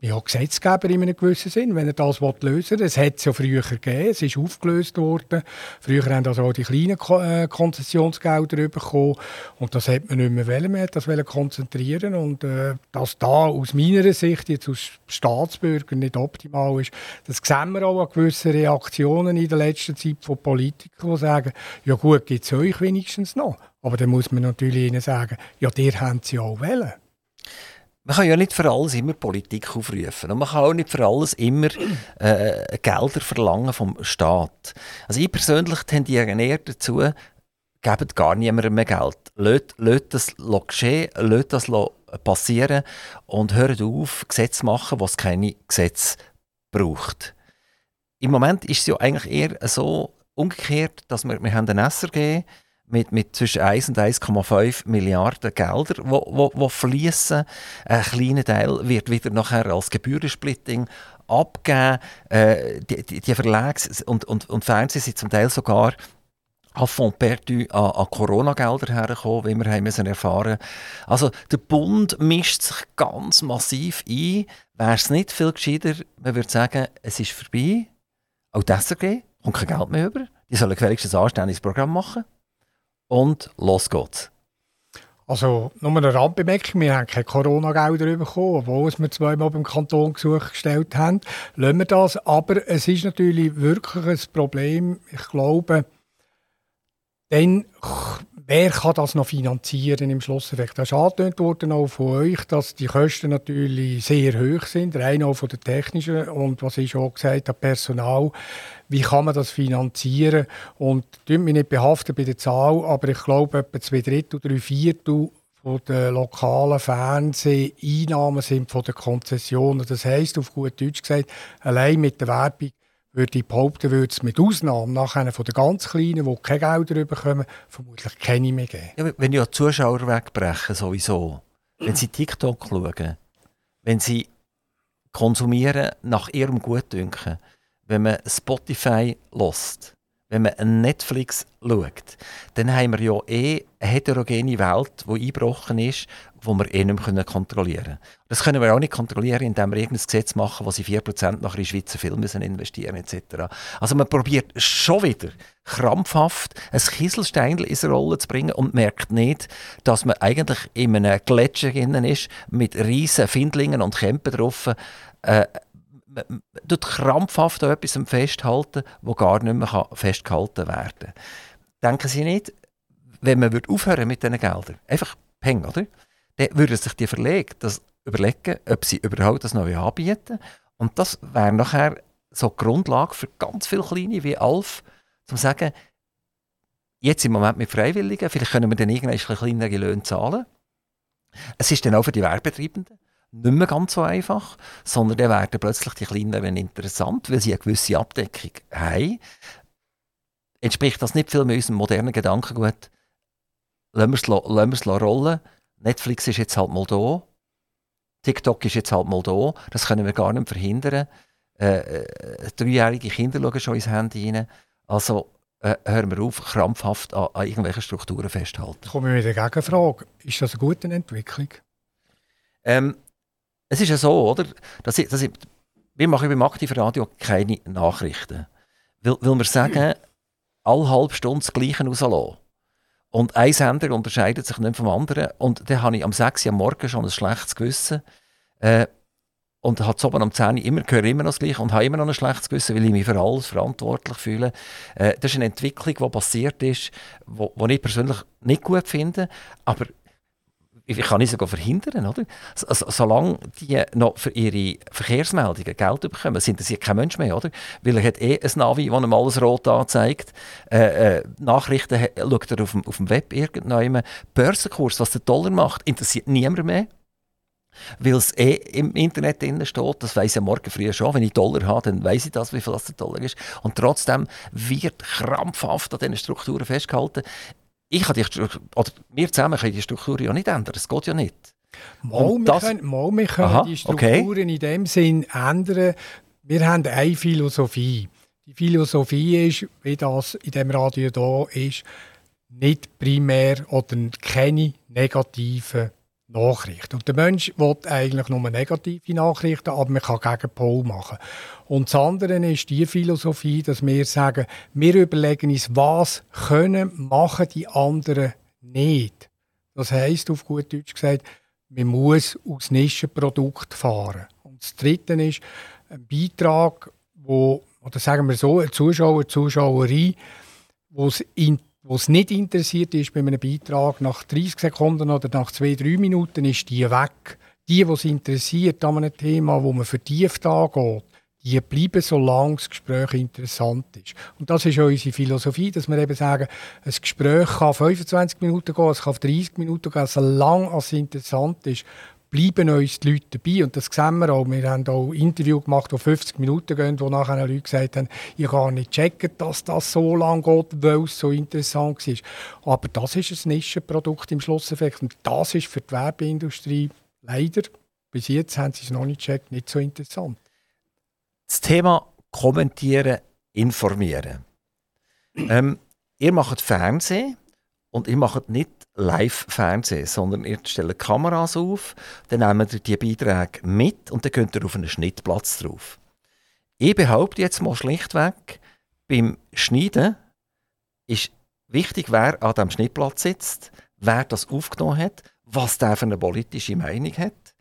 ja, Gesetzgeber in einem gewissen Sinn, wenn er das lösen will. Es hat es ja früher gegeben, es ist aufgelöst worden. Früher haben also auch die kleinen äh, Konzessionsgelder bekommen und das hat man nicht mehr wollen, man hat das konzentrieren und äh, dass da aus meiner Sicht jetzt als Staatsbürger nicht optimal ist, das sehen wir auch an gewissen Reaktionen in der letzten Zeit von Politikern, die sagen, ja gut, gibt es euch wenigstens noch. Aber dann muss man natürlich ihnen sagen, ja, dir haben sie auch wollen. Man kann ja nicht für alles immer Politik aufrufen. Und man kann auch nicht für alles immer äh, Gelder verlangen vom Staat. Also ich persönlich tendiere eher dazu, gebt gar niemandem mehr Geld. Lasst das geschehen, lasst das passieren und hört auf, Gesetze machen, was keine Gesetze braucht. Im Moment ist es ja eigentlich eher so umgekehrt, dass wir, wir haben den SRG mit, mit zwischen 1 und 1,5 Milliarden Gelder, die fließen. Ein kleiner Teil wird wieder nachher als Gebührensplitting abgegeben. Äh, die, die, die Verlags- und, und, und Fernsehen sind zum Teil sogar à fond perdu an, an Corona-Gelder hergekommen, wie wir haben müssen erfahren Also der Bund mischt sich ganz massiv ein. Wäre es nicht viel gescheiter, man würde sagen, es ist vorbei. Auch das SRG kommt kein Geld mehr über. Die sollen wenigstens ein anständiges Programm machen und los geht's. Also, nur eine Randbemerkung, wir haben keine Corona-Gelder bekommen, obwohl wir zweimal beim Kanton Gesuch gestellt haben. Lassen wir das, aber es ist natürlich wirklich ein Problem. Ich glaube, dann wer kann das noch finanzieren im Schlusseffekt? Das ist worden auch von euch, dass die Kosten natürlich sehr hoch sind, rein auch von der technischen und was ich schon gesagt habe, Personal. Wie kann man das finanzieren? Und tut mich nicht behaften bei der Zahl, aber ich glaube, etwa zwei Drittel, drei Viertel von den lokalen Fernseheinnahmen sind von den Konzessionen. Das heisst, auf gut Deutsch gesagt, allein mit der Werbung würde ich behaupten, würde es mit Ausnahme nachher von den ganz Kleinen, die keine Gelder bekommen, vermutlich keine mehr geben. Ja, wenn ja Zuschauer wegbrechen, sowieso. Wenn sie TikTok schauen, wenn sie konsumieren nach ihrem Gutdünken, wenn man Spotify lost, wenn man Netflix schaut, dann haben wir ja eh eine heterogene Welt, die eingebrochen ist, die wir eh nicht mehr kontrollieren können. Das können wir auch nicht kontrollieren, indem wir irgendein Gesetz machen, wo sie 4% nach in Schweizer Filme investieren etc. Also man probiert schon wieder krampfhaft ein Kieselstein in eine Rolle zu bringen und merkt nicht, dass man eigentlich in einem Gletscher ist, mit riesen Findlingen und Kämpfen drauf. Äh, tut krampfhaft an etwas festhalten, wo gar nicht mehr festgehalten werden kann. Denken Sie nicht, wenn man aufhören mit diesen Geldern, einfach peng, oder? Dann würden sich die Verleger das überlegen, ob sie überhaupt das noch anbieten Und das wäre nachher so die Grundlage für ganz viele Kleine wie Alf, um zu sagen, jetzt im Moment mit Freiwilligen, vielleicht können wir dann irgendwann kleinere Löhne zahlen. Es ist dann auch für die Werbetreibenden nicht mehr ganz so einfach, sondern dann werden plötzlich die Kleineren interessant, weil sie eine gewisse Abdeckung haben. Entspricht das nicht viel mehr unserem modernen Gedankengut? Lassen wir es rollen. Netflix ist jetzt halt mal da. TikTok ist jetzt halt mal da. Das können wir gar nicht verhindern. Äh, äh, dreijährige Kinder schauen schon ins Handy rein. Also äh, hören wir auf, krampfhaft an, an irgendwelchen Strukturen festhalten. Kommen wir mit der Gegenfrage. Ist das eine gute Entwicklung? Ähm, es ist ja so, oder? Dass ich, dass ich, wir machen beim Radio keine Nachrichten. Weil, weil wir sagen, alle halbe Stunde das Gleiche rauslassen. Und ein Sender unterscheidet sich nicht vom anderen. Und dann habe ich am 6 Uhr am Morgen schon ein schlechtes Gewissen. Äh, und hat oben am 10 Uhr immer, höre immer noch das Gleiche und habe immer noch ein schlechtes Gewissen, weil ich mich für alles verantwortlich fühle. Äh, das ist eine Entwicklung, die passiert ist, die ich persönlich nicht gut finde. Aber ich kann nicht sogar verhindern, oder? Also, solange die noch für ihre Verkehrsmeldungen Geld bekommen, sind das kein Mensch mehr, oder? Weil er hat eh ein Navi, das ihm alles rot anzeigt. Äh, äh, Nachrichten schaut er auf dem, auf dem Web irgendwann. Börsenkurs, was der Dollar macht, interessiert niemand mehr. Weil es eh im Internet drin steht, das weiß ich morgen früh schon. Wenn ich Dollar habe, dann weiß ich das, wie viel das der Dollar ist. Und trotzdem wird krampfhaft an diesen Strukturen festgehalten ich kann die oder wir zusammen können die Struktur ja nicht ändern. Das geht ja nicht. Mal, wir das, können, mal, wir können aha, die Strukturen okay. in dem Sinn ändern. Wir haben eine Philosophie. Die Philosophie ist, wie das in dem Radio da ist, nicht primär oder keine negativen Nachricht. Und der Mensch will eigentlich nur negative Nachrichten, aber man kann Gegenpol machen. Und das andere ist die Philosophie, dass wir sagen, wir überlegen uns, was können machen die anderen nicht. Das heißt auf gut Deutsch gesagt, man muss aus Nischenprodukt fahren. Und das Dritte ist ein Beitrag, wo, oder sagen wir so, ein Zuschauer, Zuschauerin, wo es in was nicht interessiert ist bei einem Beitrag, nach 30 Sekunden oder nach zwei, drei Minuten ist die weg. Die, die es interessiert an einem Thema, wo man vertieft angeht, die bleiben, solange das Gespräch interessant ist. Und das ist unsere Philosophie, dass wir eben sagen, ein Gespräch kann 25 Minuten gehen, es kann 30 Minuten gehen, solange es interessant ist, bleiben uns die Leute dabei. Und das sehen wir auch. Wir haben auch Interviews gemacht, die 50 Minuten gehen, wo nachher Leute gesagt haben, ich kann nicht checken, dass das so lange geht, weil es so interessant war. Aber das ist ein Nischenprodukt im Schlusseffekt. Und das ist für die Werbeindustrie leider, bis jetzt haben sie es noch nicht gecheckt, nicht so interessant. Das Thema Kommentieren, Informieren. ähm, ihr macht Fernsehen und ihr macht nicht Live-Fernsehen, sondern ihr stellt Kameras auf, dann nehmt ihr die Beiträge mit und dann könnt ihr auf einen Schnittplatz drauf. Ich behaupte jetzt mal schlichtweg, beim Schneiden ist wichtig, wer an dem Schnittplatz sitzt, wer das aufgenommen hat, was der für eine politische Meinung hat.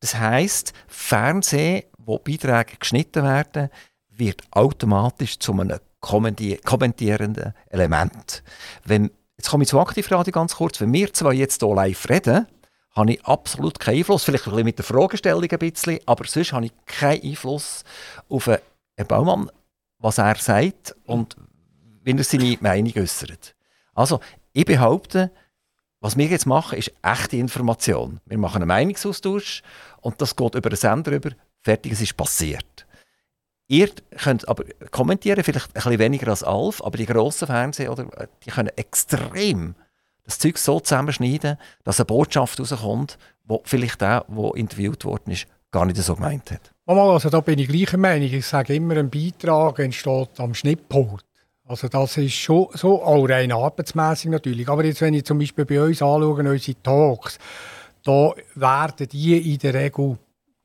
Das heißt, Fernsehen, wo Beiträge geschnitten werden, wird automatisch zu einem kommentierenden Element. Wenn Jetzt komme ich zu Aktivradio ganz kurz. Wenn wir zwei jetzt hier live reden, habe ich absolut keinen Einfluss. Vielleicht ein bisschen mit der Fragestellung ein bisschen, aber sonst habe ich keinen Einfluss auf einen Baumann, was er sagt und wie er seine Meinung äußert. Also, ich behaupte, was wir jetzt machen, ist echte Information. Wir machen einen Meinungsaustausch und das geht über den Sender über. Fertig, es ist passiert. Ihr könnt aber kommentieren, vielleicht ein bisschen weniger als Alf, aber die grossen Fernseher, oder, die können extrem das Zeug so zusammenschneiden, dass eine Botschaft rauskommt, wo vielleicht der, der interviewt worden ist, gar nicht so gemeint hat. Also da bin ich gleicher Meinung. Ich sage immer, ein Beitrag entsteht am Schnittpult. Also das ist schon so, auch rein arbeitsmässig natürlich. Aber jetzt, wenn ich zum Beispiel bei uns anschaue, unsere Talks, da werden die in der Regel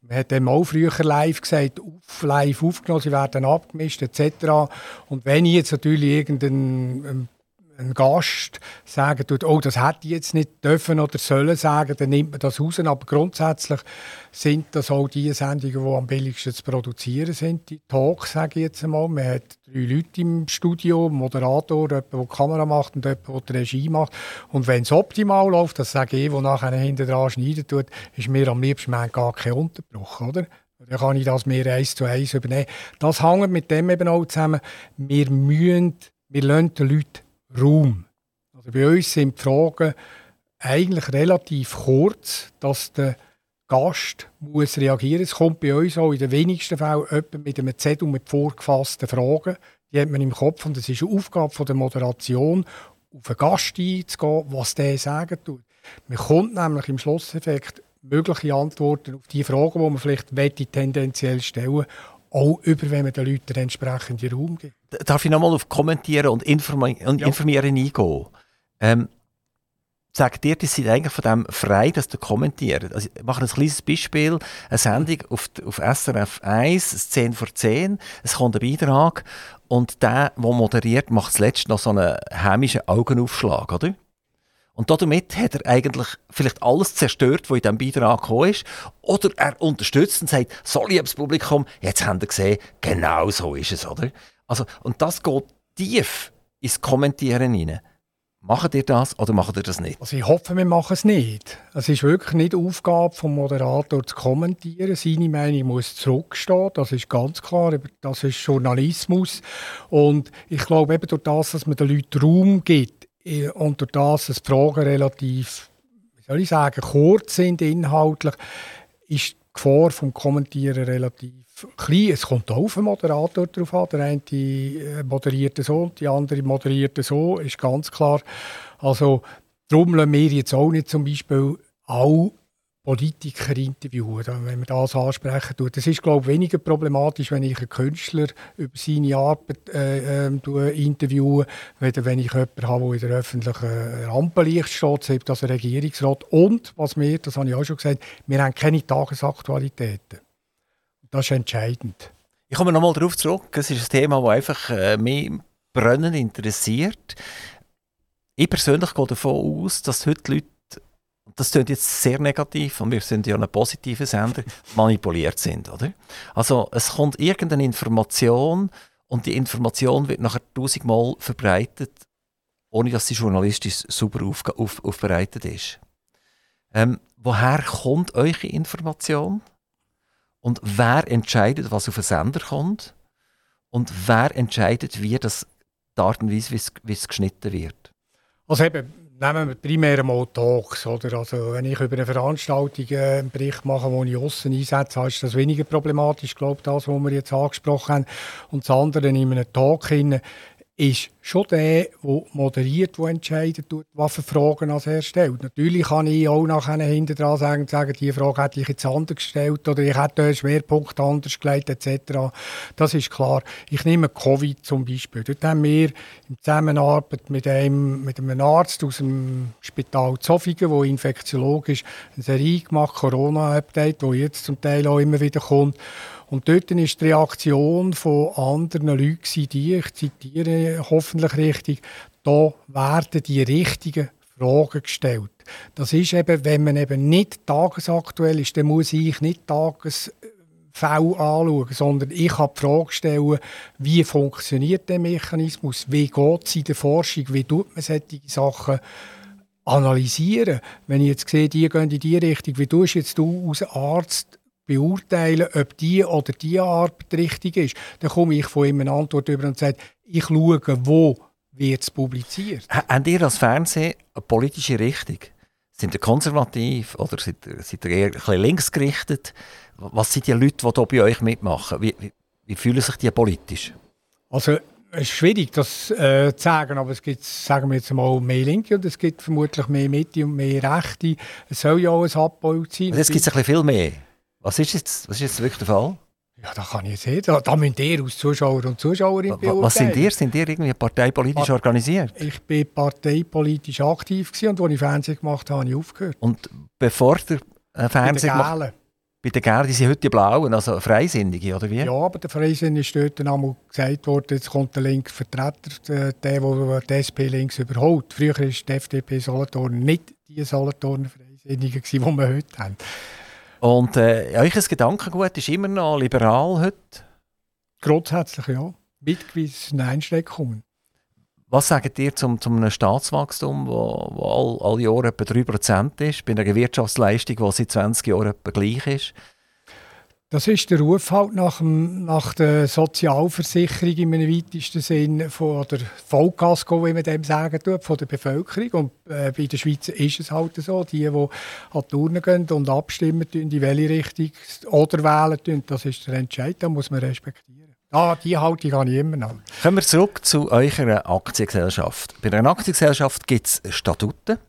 man hat dem auch früher live gesagt, live aufgenommen, sie werden abgemischt etc. Und wenn ich jetzt natürlich irgendeinen ähm, ein Gast sagen tut, oh, das hätte ich jetzt nicht dürfen oder sollen sagen, dann nimmt man das raus. Aber grundsätzlich sind das auch die Sendungen, die am billigsten zu produzieren sind. Die Talks, sage ich jetzt einmal. Man hat drei Leute im Studio, einen Moderator, jemand, der die Kamera macht und jemand, der die Regie macht. Und wenn es optimal läuft, das sage ich, wo nachher hinten dran schneiden tut, ist mir am liebsten man gar kein Unterbruch, oder? Dann kann ich das mehr eins zu eins übernehmen. Das hängt mit dem eben auch zusammen. Wir müssen, wir lassen den Leuten Raum. Also bei uns sind die Fragen eigentlich relativ kurz, dass der Gast muss reagieren muss. Es kommt bei uns auch in den wenigsten Fällen mit einem Zettel mit vorgefassten Fragen. Die hat man im Kopf und es ist eine Aufgabe der Moderation, auf den Gast einzugehen, was der sagen tut. Man kommt nämlich im Schlusseffekt mögliche Antworten auf die Fragen, die man vielleicht tendenziell stellen auch über, wenn man den Leuten den entsprechenden Raum gibt. Darf ich nochmal auf Kommentieren und, Informi und ja. Informieren eingehen? Ähm, sagt ihr, dass seid eigentlich von dem frei, dass ihr kommentiert? Also, ich mache ein kleines Beispiel. Eine Sendung auf, auf SRF 1, 10 vor 10, es kommt ein Beitrag und der, der moderiert, macht zuletzt noch so einen hämischen Augenaufschlag, oder? Und damit hat er eigentlich vielleicht alles zerstört, was in diesem Beitrag gekommen ist. Oder er unterstützt und sagt, so liebes Publikum, jetzt habt ihr gesehen, genau so ist es, oder? Also, und das geht tief ins Kommentieren hinein. Macht ihr das oder macht ihr das nicht? Also ich hoffe, wir machen es nicht. Es ist wirklich nicht Aufgabe des Moderators zu kommentieren. Seine Meinung muss zurückstehen, das ist ganz klar. Das ist Journalismus. Und ich glaube eben durch das, dass man den Leuten Raum gibt, und durch das, dass die Fragen relativ, wie soll ich sagen, kurz sind inhaltlich, ist die Gefahr vom Kommentieren relativ klein. Es kommt auch auf den Moderator drauf an. Der eine äh, moderiert so, die andere moderiert so, ist ganz klar. Also darum lassen wir jetzt auch nicht zum Beispiel auch Politiker interviewen, wenn man das ansprechen. Das ist, glaube ich, weniger problematisch, wenn ich einen Künstler über seine Arbeit äh, äh, interviewe, weder wenn ich jemanden habe, der in der öffentlichen Rampenlicht steht, selbst als Regierungsrat. Und, was wir, das habe ich auch schon gesagt, wir haben keine Tagesaktualitäten. Das ist entscheidend. Ich komme nochmal darauf zurück. Es ist ein Thema, das einfach äh, mich brennend interessiert. Ich persönlich gehe davon aus, dass heute Leute das klingt jetzt sehr negativ und wir sind ja ein positiver Sender, *laughs* manipuliert sind, oder? Also es kommt irgendeine Information und die Information wird nachher tausendmal verbreitet, ohne dass sie journalistisch super auf, auf, aufbereitet ist. Ähm, woher kommt eure Information? Und wer entscheidet, was auf den Sender kommt? Und wer entscheidet, wie das die Art und Weise, wie es geschnitten wird? Also eben, nehmen wir primär mal Talks. Oder? Also, wenn ich über eine Veranstaltung äh, einen Bericht mache, wo ich außen einsetze, ist das weniger problematisch, glaube das, was wir jetzt angesprochen haben. Und das andere in einem Talk hin, ist schon der, der moderiert, der entscheidet, was für Fragen er stellt. Natürlich kann ich auch nachher hinten dran sagen, sagen, diese Frage hätte ich jetzt anders gestellt oder ich hätte einen Schwerpunkt anders gelegt etc. Das ist klar. Ich nehme Covid zum Beispiel. Dort haben wir in Zusammenarbeit mit einem, mit einem Arzt aus dem Spital Zofingen, der Infektiologe ist, eine Serie gemacht, Corona-Update, wo jetzt zum Teil auch immer wieder kommt. Und dort war die Reaktion von anderen Leuten, die, ich zitiere hoffentlich richtig, da werden die richtigen Fragen gestellt. Das ist eben, wenn man eben nicht tagesaktuell ist, dann muss ich nicht Tagesfälle anschauen, sondern ich kann die Frage stellen, wie funktioniert der Mechanismus, wie geht es in der Forschung, wie tut man solche Sachen analysieren. Wenn ich jetzt sehe, die gehen in die Richtung, wie tust jetzt du als Arzt beurteilen, ob die oder die Arbeit richtig ist, dann komme ich von ihm eine Antwort über und sage, ich schaue, wo wird es publiziert. Habt ihr als Fernsehen eine politische Richtung? Sind ihr konservativ oder seid ihr, seid ihr eher ein bisschen linksgerichtet? Was sind die Leute, die hier bei euch mitmachen? Wie, wie, wie fühlen sich die politisch? Also es ist schwierig, das äh, zu sagen, aber es gibt, sagen wir jetzt mal, mehr Linke und es gibt vermutlich mehr Mitte und mehr Rechte. Es soll ja auch ein Abbau sein. Also es gibt ein bisschen viel mehr. Was ist jetzt, was ist jetzt wirklich der Fall? Ja, das kann ich jetzt sehen. Da, da müsst ihr als Zuschauer und Zuschauerinnen beurteilen. Was sind ihr? Sind ihr irgendwie parteipolitisch Part organisiert? Ich bin parteipolitisch aktiv gewesen und als ich Fernsehen gemacht habe, habe ich aufgehört. Und bevor der äh, Fernsehen gemacht bei den Gärden sind heute die Blauen, also Freisinnige, oder wie? Ja, aber der Freisinnige ist dort dann einmal gesagt worden, jetzt kommt der linke Vertreter, der, der die SP links überholt. Früher war die FDP Solothurn nicht die Solothurner Freisinnige, die wir heute haben. Und äh, euch Gedankengut ist immer noch liberal heute? Grundsätzlich ja. Mit gewissen Einschränkungen. Was sagt ihr zum, zum einem Staatswachstum, wo, wo all, alle Jahre etwa 3% ist, bei einer Wirtschaftsleistung, die seit 20 Jahren etwa gleich ist? Das ist der Ruf halt nach, dem, nach der Sozialversicherung im weitesten Sinn von der Vollkasko, wie man dem sagen tut, von der Bevölkerung. Und äh, bei der Schweiz ist es halt so, die, die an die Turnen gehen und abstimmen, in welche Richtung oder wählen, tun, das ist der Entscheid, das muss man respektieren. Ah, die Haltung habe ich immer noch. Kommen wir zurück zu eurer Aktiengesellschaft. Bei einer Aktiengesellschaft gibt es Statuten.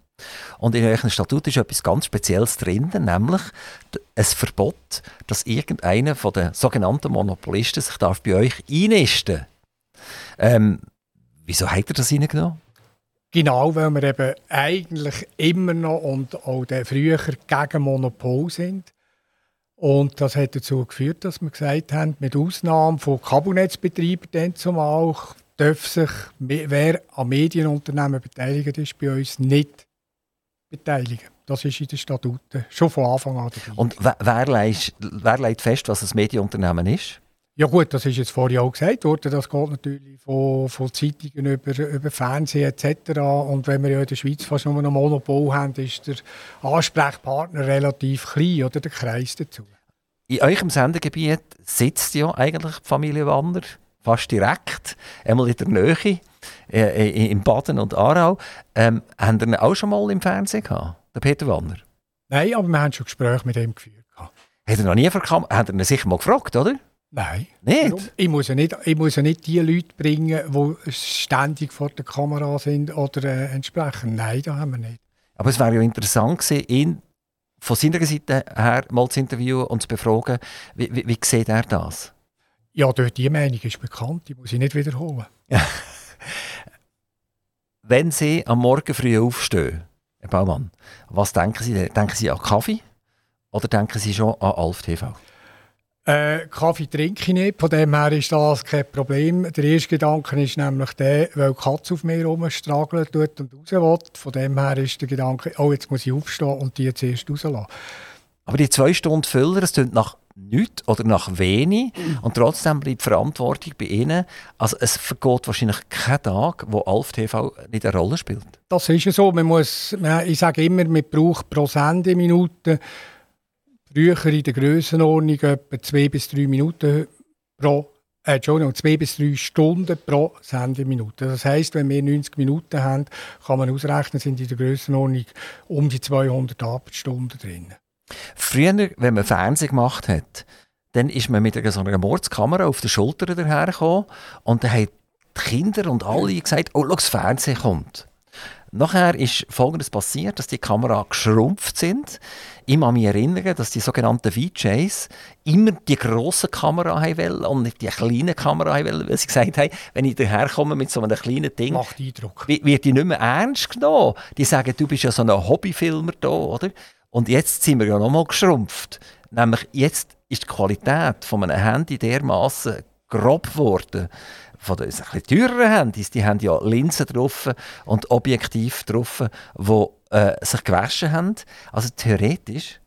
Und in eurem Statut ist etwas ganz Spezielles drin, nämlich ein Verbot, dass irgendeiner von den sogenannten Monopolisten sich darf bei euch einnisten ähm, Wieso hat er das reingenommen? Genau, weil wir eben eigentlich immer noch und auch früher gegen Monopol sind. Und das hat dazu geführt, dass wir gesagt haben, mit Ausnahme von Kabelnetzbetreibern dann zumal darf sich, wer an Medienunternehmen beteiligt ist, bei uns nicht beteiligen. Das ist in den Statuten schon von Anfang an dabei. Und wer, wer legt fest, was ein Medienunternehmen ist? Ja gut, das ist jetzt vorher auch gesagt worden. Das geht natürlich von, von Zeitungen über, über Fernsehen etc. Und wenn wir ja in der Schweiz fast nur ein Monopol haben, ist der Ansprechpartner relativ klein oder der Kreis dazu. In eurem Sendegebiet sitzt ja eigentlich die Familie Wanner fast direkt, einmal in der Nähe. Äh, äh, im Baden und Aarau. Ähm, haben ihr ihn auch schon mal im Fernsehen gehabt, der Peter Wanner? Nein, aber wir haben schon Gespräche mit ihm geführt. Hat er noch nie verkam? Hat er ihn sicher mal gefragt, oder? Nein. Nicht? Ich muss, ja nicht, ich muss ja nicht die Leute bringen, die ständig vor der Kamera sind oder äh, entsprechen. Nein, das haben wir nicht. Aber es wäre ja interessant gewesen, ihn von seiner Seite her mal zu interviewen und zu befragen. Wie, wie, wie sieht er das? Ja, die Meinung ist bekannt, die muss ich nicht wiederholen. *laughs* Wenn Sie am Morgen früh aufstehen, Herr Baumann, was denken Sie? Denken Sie an Kaffee oder denken Sie schon an Alf TV? Äh, Kaffee trinke ich nicht, von dem her ist das kein Problem. Der erste Gedanke ist nämlich der, weil die Katze auf mir rumstrageln tut und raus will. Von dem her ist der Gedanke, oh, jetzt muss ich aufstehen und die zuerst rauslassen. Aber die zwei Stunden Füller, das klingt nach nichts oder nach wenig und trotzdem bleibt Verantwortung bei Ihnen. Also es vergeht wahrscheinlich kein Tag, wo Alf TV nicht eine Rolle spielt. Das ist ja so. Man muss, ich sage immer, man braucht pro Sendeminute früher in der Grössenordnung etwa zwei bis drei Minuten pro äh, Entschuldigung, zwei bis drei Stunden pro Sendeminute. Das heisst, wenn wir 90 Minuten haben, kann man ausrechnen, sind in der Grössenordnung um die 200 Arbeitsstunden drin. Früher, wenn man Fernsehen gemacht hat, dann ist man mit so einer Mordskamera auf der Schulter dahergekommen und dann haben die Kinder und alle gesagt, oh, schau, das Fernsehen kommt. Nachher ist Folgendes passiert, dass die Kamera geschrumpft sind. Ich kann mich erinnern, dass die sogenannten VJs immer die grosse Kamera haben und nicht die kleine Kamera haben weil sie gesagt haben, wenn ich daherkomme mit so einem kleinen Ding, Macht Eindruck. wird die nicht mehr ernst genommen. Die sagen, du bist ja so ein Hobbyfilmer da, oder? Und jetzt sind wir ja nochmal geschrumpft. Nämlich jetzt ist die Qualität von einem Handy dermaßen grob geworden. Von den ein teureren Handys, die haben ja Linsen drauf und Objektiv drauf, die äh, sich gewaschen haben. Also theoretisch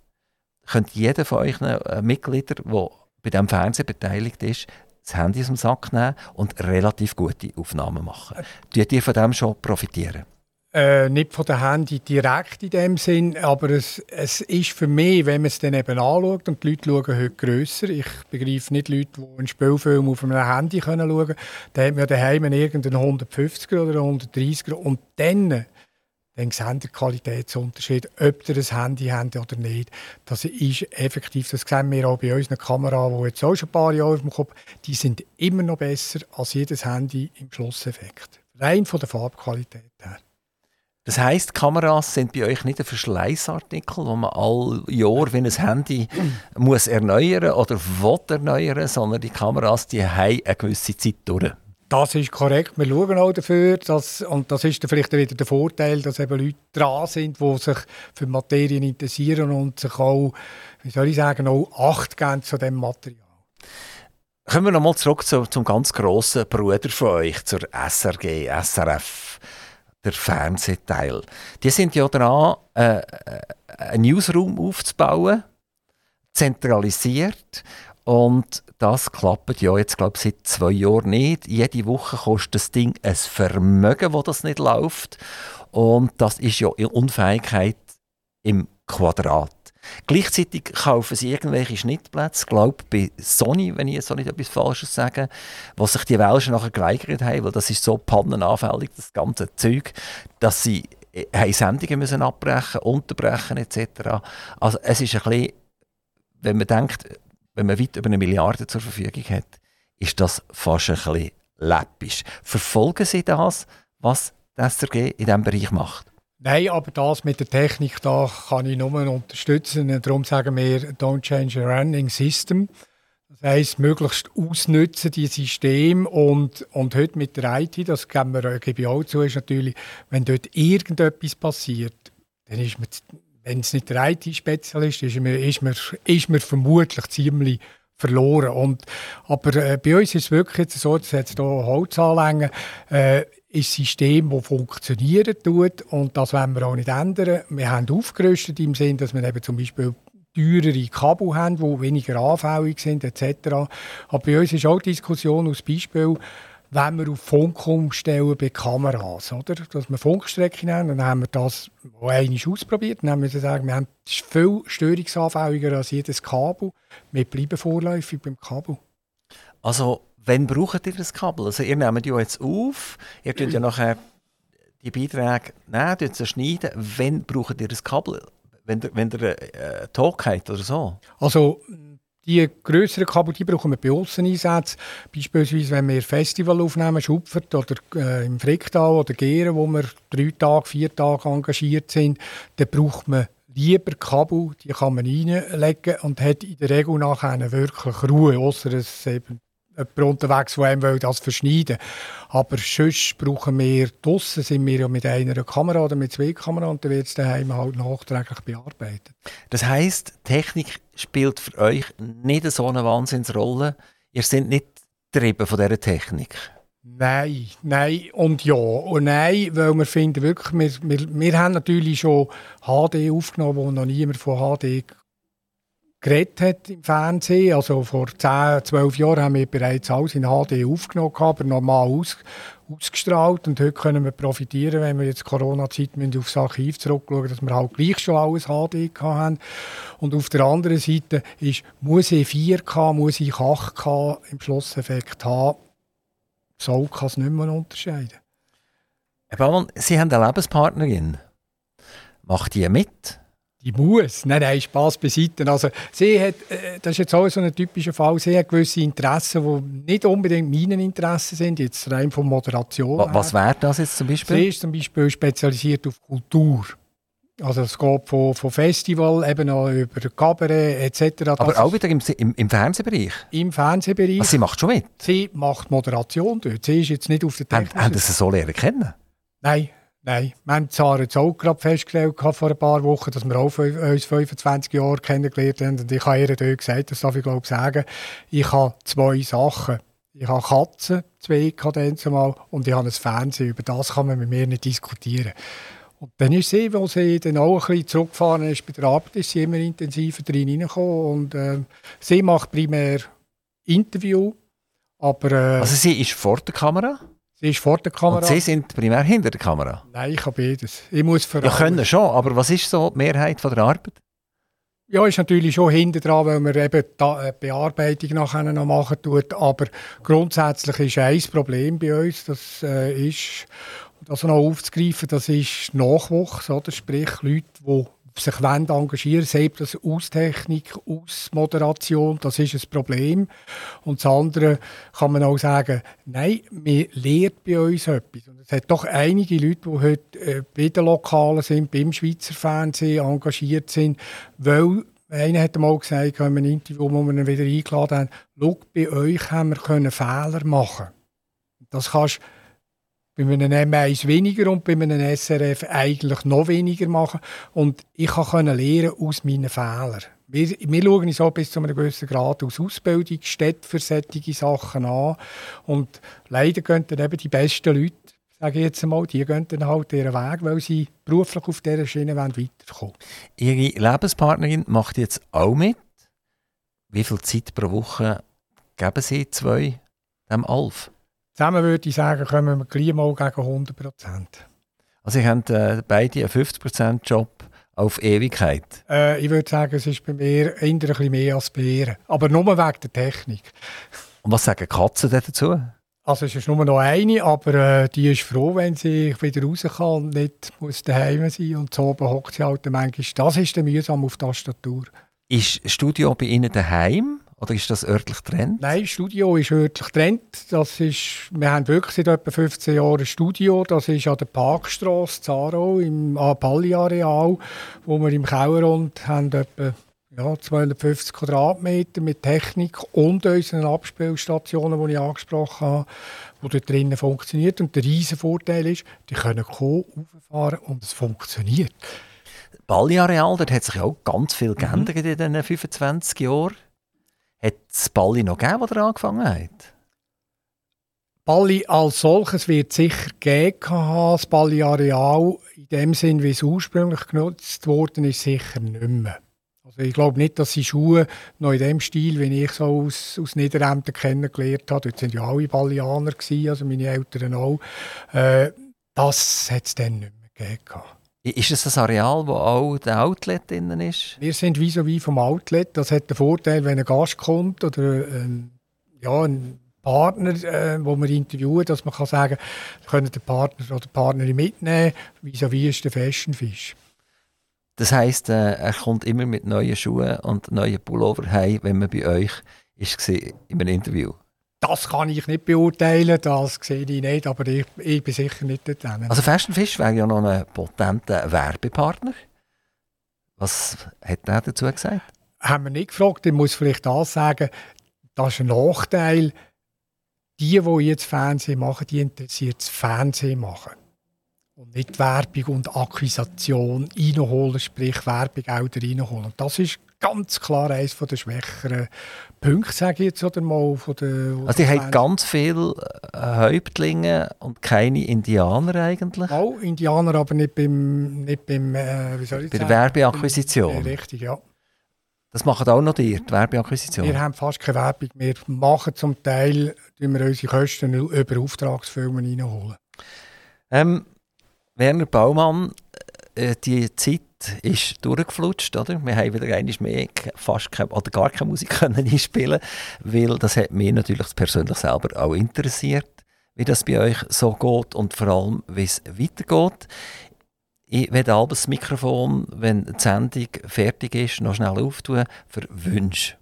könnte jeder von euch äh, Mitglieder, der bei diesem Fernsehen beteiligt ist, das Handy aus dem Sack nehmen und relativ gute Aufnahmen machen. Tut ihr von dem schon profitieren? Äh, nicht von der Handy direkt in dem Sinn, aber es, es ist für mich, wenn man es dann eben anschaut, und die Leute schauen heute grösser, ich begreife nicht Leute, die einen Spielfilm auf einem Handy können schauen können, dann hat man daheim irgendeinen 150er oder 130er und dann den sehen der Qualitätsunterschied, ob ihr ein Handy habt oder nicht. Das ist effektiv, das sehen wir auch bei unseren Kameras, die jetzt auch schon ein paar Jahre auf dem Kopf die sind immer noch besser als jedes Handy im Schlusseffekt. Rein von der Farbqualität her. Das heisst, Kameras sind bei euch nicht ein Verschleißartikel, wo man all Jahr wie ein Handy muss erneuern oder will erneuern, sondern die Kameras die haben eine gewisse Zeit durch. Das ist korrekt. Wir schauen auch dafür, dass, und das ist vielleicht wieder der Vorteil, dass eben Leute dran sind, die sich für Materien interessieren und sich auch, wie soll ich sagen, auch Acht geben zu diesem Material. Kommen wir nochmal zurück zu, zum ganz grossen Bruder von euch, zur SRG, SRF der Fernsehteil. Die sind ja dran, äh, äh, einen Newsroom aufzubauen, zentralisiert. Und das klappt ja jetzt, glaube ich, seit zwei Jahren nicht. Jede Woche kostet das Ding ein Vermögen, wo das nicht läuft. Und das ist ja Unfähigkeit im Quadrat. Gleichzeitig kaufen sie irgendwelche Schnittplätze, glaube bei Sony, wenn ich jetzt so nicht etwas Falsches sage, wo sich die Welschen nachher geweigert haben, weil das ist so pannenanfällig, das ganze Zeug, dass sie äh, haben Sendungen müssen abbrechen, unterbrechen etc. Also es ist ein bisschen, wenn man denkt, wenn man weit über eine Milliarde zur Verfügung hat, ist das fast ein bisschen läppisch. Verfolgen Sie das, was das SRG in diesem Bereich macht? Nein, aber das mit der Technik, da kann ich nur unterstützen. Darum sagen wir, don't change a running system. Das heisst, möglichst ausnutzen die System und, und heute mit der IT, das geben wir, gebe ich auch zu, ist natürlich, wenn dort irgendetwas passiert, dann ist man, wenn es nicht der IT-Spezialist ist, ist man, ist, man, ist man vermutlich ziemlich verloren. Und, aber äh, bei uns ist es wirklich so, dass jetzt hier Holzanlängen, äh, ist ein System, das funktionieren tut und das wollen wir auch nicht ändern. Wir haben aufgerüstet im Sinne, dass wir eben zum Beispiel teurere Kabel haben, die weniger anfällig sind etc. Aber bei uns ist auch die Diskussion aus Beispiel, wenn wir auf Funk umstellen bei Kameras, oder? dass wir Funkstrecken haben, dann haben wir das einmal ausprobiert. Dann haben wir gesagt, wir haben, viel störungsanfälliger als jedes Kabel. Wir bleiben vorläufig beim Kabel. Also Wann braucht ihr das Kabel? Also ihr nehmt ja jetzt auf, ihr könnt ja *clears throat* nachher die Beiträge nehmen, sie schneiden. Wann braucht ihr das Kabel? Wenn ihr, wenn ihr äh, Talk habt oder so? Also die grösseren Kabel die brauchen wir bei Ausseneinsätzen. Beispielsweise, wenn wir Festival aufnehmen, Schupfert oder äh, im Fricktal oder Geren, wo wir drei Tage, vier Tage engagiert sind, dann braucht man lieber Kabel, die kann man reinlegen und hat in der Regel nachher wirklich Ruhe, außer es eben jemand unterwegs, der einem das verschneiden Aber sonst brauchen wir draussen, sind wir ja mit einer Kamera oder mit zwei Kameras und dann wird es daheim halt nachträglich bearbeitet. Das heisst, Technik spielt für euch nicht so eine Wahnsinnsrolle. Ihr seid nicht getrieben von dieser Technik. Nein, nein und ja. Und nein, weil wir finden wirklich, wir, wir, wir haben natürlich schon HD aufgenommen, wo noch niemand von HD geredet hat im Fernsehen. Also vor 10, 12 Jahren haben wir bereits alles in HD aufgenommen, aber normal aus, ausgestrahlt. Und heute können wir profitieren, wenn wir jetzt Corona-Zeit aufs Archiv zurückschauen, dass wir halt gleich schon alles HD haben. Und auf der anderen Seite ist, muss ich 4K, muss ich 8K im Schlusseffekt haben. So kann es nicht mehr unterscheiden. Herr Baumann, Sie haben eine Lebenspartnerin. Macht die mit? Die muss. Nein, nein, Spass beiseite. Also, sie hat, äh, das ist jetzt auch so ein typischer Fall, sie hat gewisse Interessen, die nicht unbedingt meine Interessen sind, jetzt rein von Moderation. Was, was wäre das jetzt zum Beispiel? Sie ist zum Beispiel spezialisiert auf Kultur. Also es geht von, von Festival eben auch über Cabaret etc. Aber auch wieder im, im, im, Fernsehbereich? Im Fernsehbereich. Also sie macht schon mit? Sie macht Moderation dort. Sie ist jetzt nicht auf der Technik. Haben, Sie so lernen kennen? Nein, Nein, wir haben Zara jetzt auch gerade festgestellt vor ein paar Wochen, dass wir auch uns 25 Jahre kennengelernt haben. Und ich habe ihr dort gesagt, das darf ich glaube sagen, ich habe zwei Sachen. Ich habe Katzen, zwei Kadenzen mal, und ich habe ein Fernsehen. Über das kann man mit mir nicht diskutieren. Und dann ist sie, als sie dann auch ein bisschen zurückgefahren ist bei der Arbeit, ist sie immer intensiver drin hineingekommen. Und äh, sie macht primär Interview, aber... Äh, also sie ist vor der Kamera? Sie ist vor der Kamera. Und Sie sind primär hinter der Kamera? Nein, ich habe beides. Ich muss ja, können schon, aber was ist so die Mehrheit von der Arbeit? Ja, ist natürlich schon hinter dran, weil man eben die äh, Bearbeitung nachher noch machen tut. Aber grundsätzlich ist ein Problem bei uns, das äh, ist, das noch aufzugreifen, das ist Nachwuchs, oder? sprich Leute, die sich wollen engagieren, sei das aus Technik, aus Moderation, das ist ein Problem. Und das andere kann man auch sagen, nein, man lehrt bei uns etwas. Und es hat doch einige Leute, die heute äh, bei den Lokalen sind, beim Schweizer Fernsehen engagiert sind, weil einer hat mal gesagt, in einem Interview, wo wir ihn wieder eingeladen haben, schau, bei euch haben wir Fehler machen Das kannst bei einem M1 weniger und bei einem SRF eigentlich noch weniger machen. Und ich konnte lernen aus meinen Fehlern. Wir, wir schauen uns auch bis zu einem gewissen Grad aus Ausbildung, Städte für solche Sachen an. Und leider gehen dann eben die besten Leute, sage ich jetzt einmal, die gehen dann halt ihren Weg, weil sie beruflich auf dieser Schiene weiterkommen Ihre Lebenspartnerin macht jetzt auch mit. Wie viel Zeit pro Woche geben Sie zwei dem Alf? Zusammen würde ich sagen, kommen wir gleich mal gegen 100 Prozent. Also Sie haben äh, beide einen 50% Job auf Ewigkeit? Äh, ich würde sagen, es ist bei mir eher ein bisschen mehr als bei ihr. Aber nur wegen der Technik. Und was sagen Katzen dazu? Also es ist nur noch eine, aber äh, die ist froh, wenn sie wieder raus kann und nicht muss daheim sein und so hockt sie halt manchmal. Das ist dann mühsam auf Tastatur. Ist das Studio bei Ihnen daheim? Oder ist das örtlich getrennt? Nein, das Studio ist örtlich getrennt. Das ist, wir haben wirklich seit etwa 15 Jahren ein Studio. Das ist an der Parkstraße Zaro im Palli-Areal, wo wir im Kellerrund haben etwa ja, 250 Quadratmeter mit Technik und unseren Abspielstationen, die ich angesprochen habe, die dort drinnen funktioniert. Und der riesige Vorteil ist, die können kommen, rauffahren und es funktioniert. Balli-Areal, dort hat sich auch ganz viel geändert mhm. in diesen 25 Jahren. Hat es Balli noch gegeben, als er angefangen hat? Balli als solches wird sicher gegeben haben. Das Balli-Areal in dem Sinn, wie es ursprünglich genutzt worden ist, sicher nicht mehr. Also ich glaube nicht, dass die Schuhe noch in dem Stil, wie ich so aus, aus Niederämter kennengelernt habe, dort sind ja alle Ballianer also meine Eltern auch, äh, das hat es dann nicht mehr gegeben. Ist es das Areal, wo auch der Outlet drin ist? Wir sind wie so wie vom Outlet. Das hat den Vorteil, wenn ein Gast kommt oder ein, ja, ein Partner, äh, wo wir interviewen, dass man kann sagen, können den Partner oder die Partnerin mitnehmen, wie so wie ist der Fashion Fisch. Das heisst, äh, er kommt immer mit neuen Schuhen und neuen Pullover heim, wenn man bei euch ist in einem Interview. Das kann ich nicht beurteilen, das sehe ich nicht, aber ich, ich bin sicher nicht dort. Also Fashion Fish wäre ja noch ein potenter Werbepartner. Was hat er dazu gesagt? Haben wir nicht gefragt. Ich muss vielleicht auch sagen, das ist ein Nachteil. Die, die jetzt Fernsehen machen, die interessiert das Fernsehen machen. Und nicht Werbung und Akquisition reinholen, sprich Werbung auch reinholen. Das ist ganz klar eines der schwächeren Punkte, sage ich jetzt oder mal. Von der, also, ihr habt ganz viele äh, Häuptlinge und keine Indianer eigentlich? Auch Indianer, aber nicht beim, nicht beim äh, wie soll ich Bei der Werbeakquisition? Richtig, ja. Das macht auch noch ihr, die Werbeakquisition? Wir haben fast keine Werbung. Wir machen zum Teil wir unsere Kosten über Auftragsfilme reinholen. Ähm, Werner Baumann, äh, die Zeit ist durchgeflutscht, oder? Wir haben wieder einmal mehr fast keine, oder gar keine Musik *laughs* können einspielen, weil das hat mich natürlich persönlich selber auch interessiert, wie das bei euch so geht und vor allem, wie es weitergeht. Ich werde das Mikrofon, wenn die Sendung fertig ist, noch schnell auftun für Wünsche.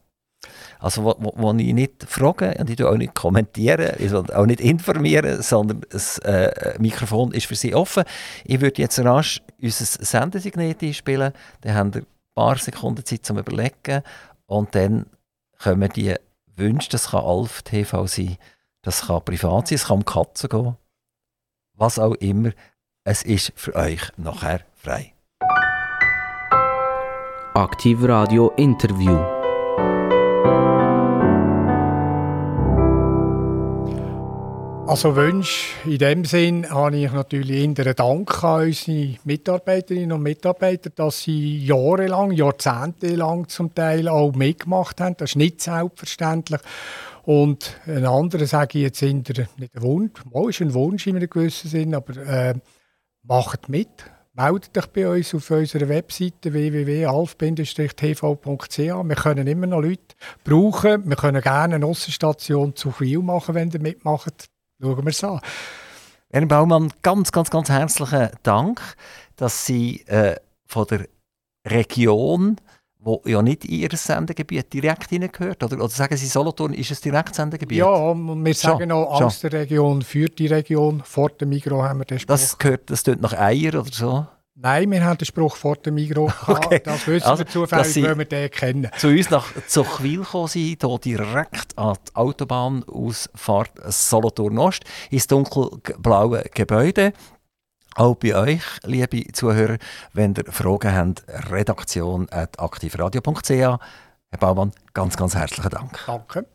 Also, wo, wo, wo ich nicht frage und ich auch nicht kommentieren, auch nicht informieren, sondern das äh, Mikrofon ist für Sie offen. Ich würde jetzt rasch unser Sendesignet einspielen, dann haben wir ein paar Sekunden Zeit zum Überlegen und dann kommen die Wünsche, das kann Alf TV sein, das kann privat sein, es kann um Katzen gehen, was auch immer. Es ist für euch nachher frei. Aktiv Radio Interview. Also Wünsche in dem Sinn habe ich natürlich in der Dank an unsere Mitarbeiterinnen und Mitarbeiter, dass sie jahrelang, jahrzehntelang zum Teil auch mitgemacht haben. Das ist nicht selbstverständlich. Und ein anderer sage ich jetzt in der, nicht ein Wunsch, mal ist ein Wunsch in einem gewissen Sinn, aber äh, macht mit. Meldet euch bei uns auf unserer Webseite www.alf-tv.ch. Wir können immer noch Leute brauchen. Wir können gerne eine Aussenstation zu viel machen, wenn ihr mitmacht. Schauen wir es an. Herr Baumann, ganz, ganz, ganz herzlichen Dank, dass Sie äh, von der Region, wo ja nicht in Ihr Sendegebiet direkt hineingehört, oder, oder sagen Sie, Solothurn ist ein Direktsendegebiet? Ja, wir sagen auch aus der Region für die Region. Vor dem Migros haben wir den Spruch. Das gehört, das tut nach Eier oder so? Nein, wir haben den Spruch vor dem Migros *laughs* okay. Das wissen also, wir zufällig, weil wir den kennen. Zu uns nach Zuchwil gekommen sind, hier direkt an die Autobahnausfahrt Solothurn Ost, ins dunkelblaue Gebäude. Auch bei euch, liebe Zuhörer, wenn ihr Fragen habt, redaktion.aktivradio.ch. Herr Baumann, ganz, ganz herzlichen Dank. Danke.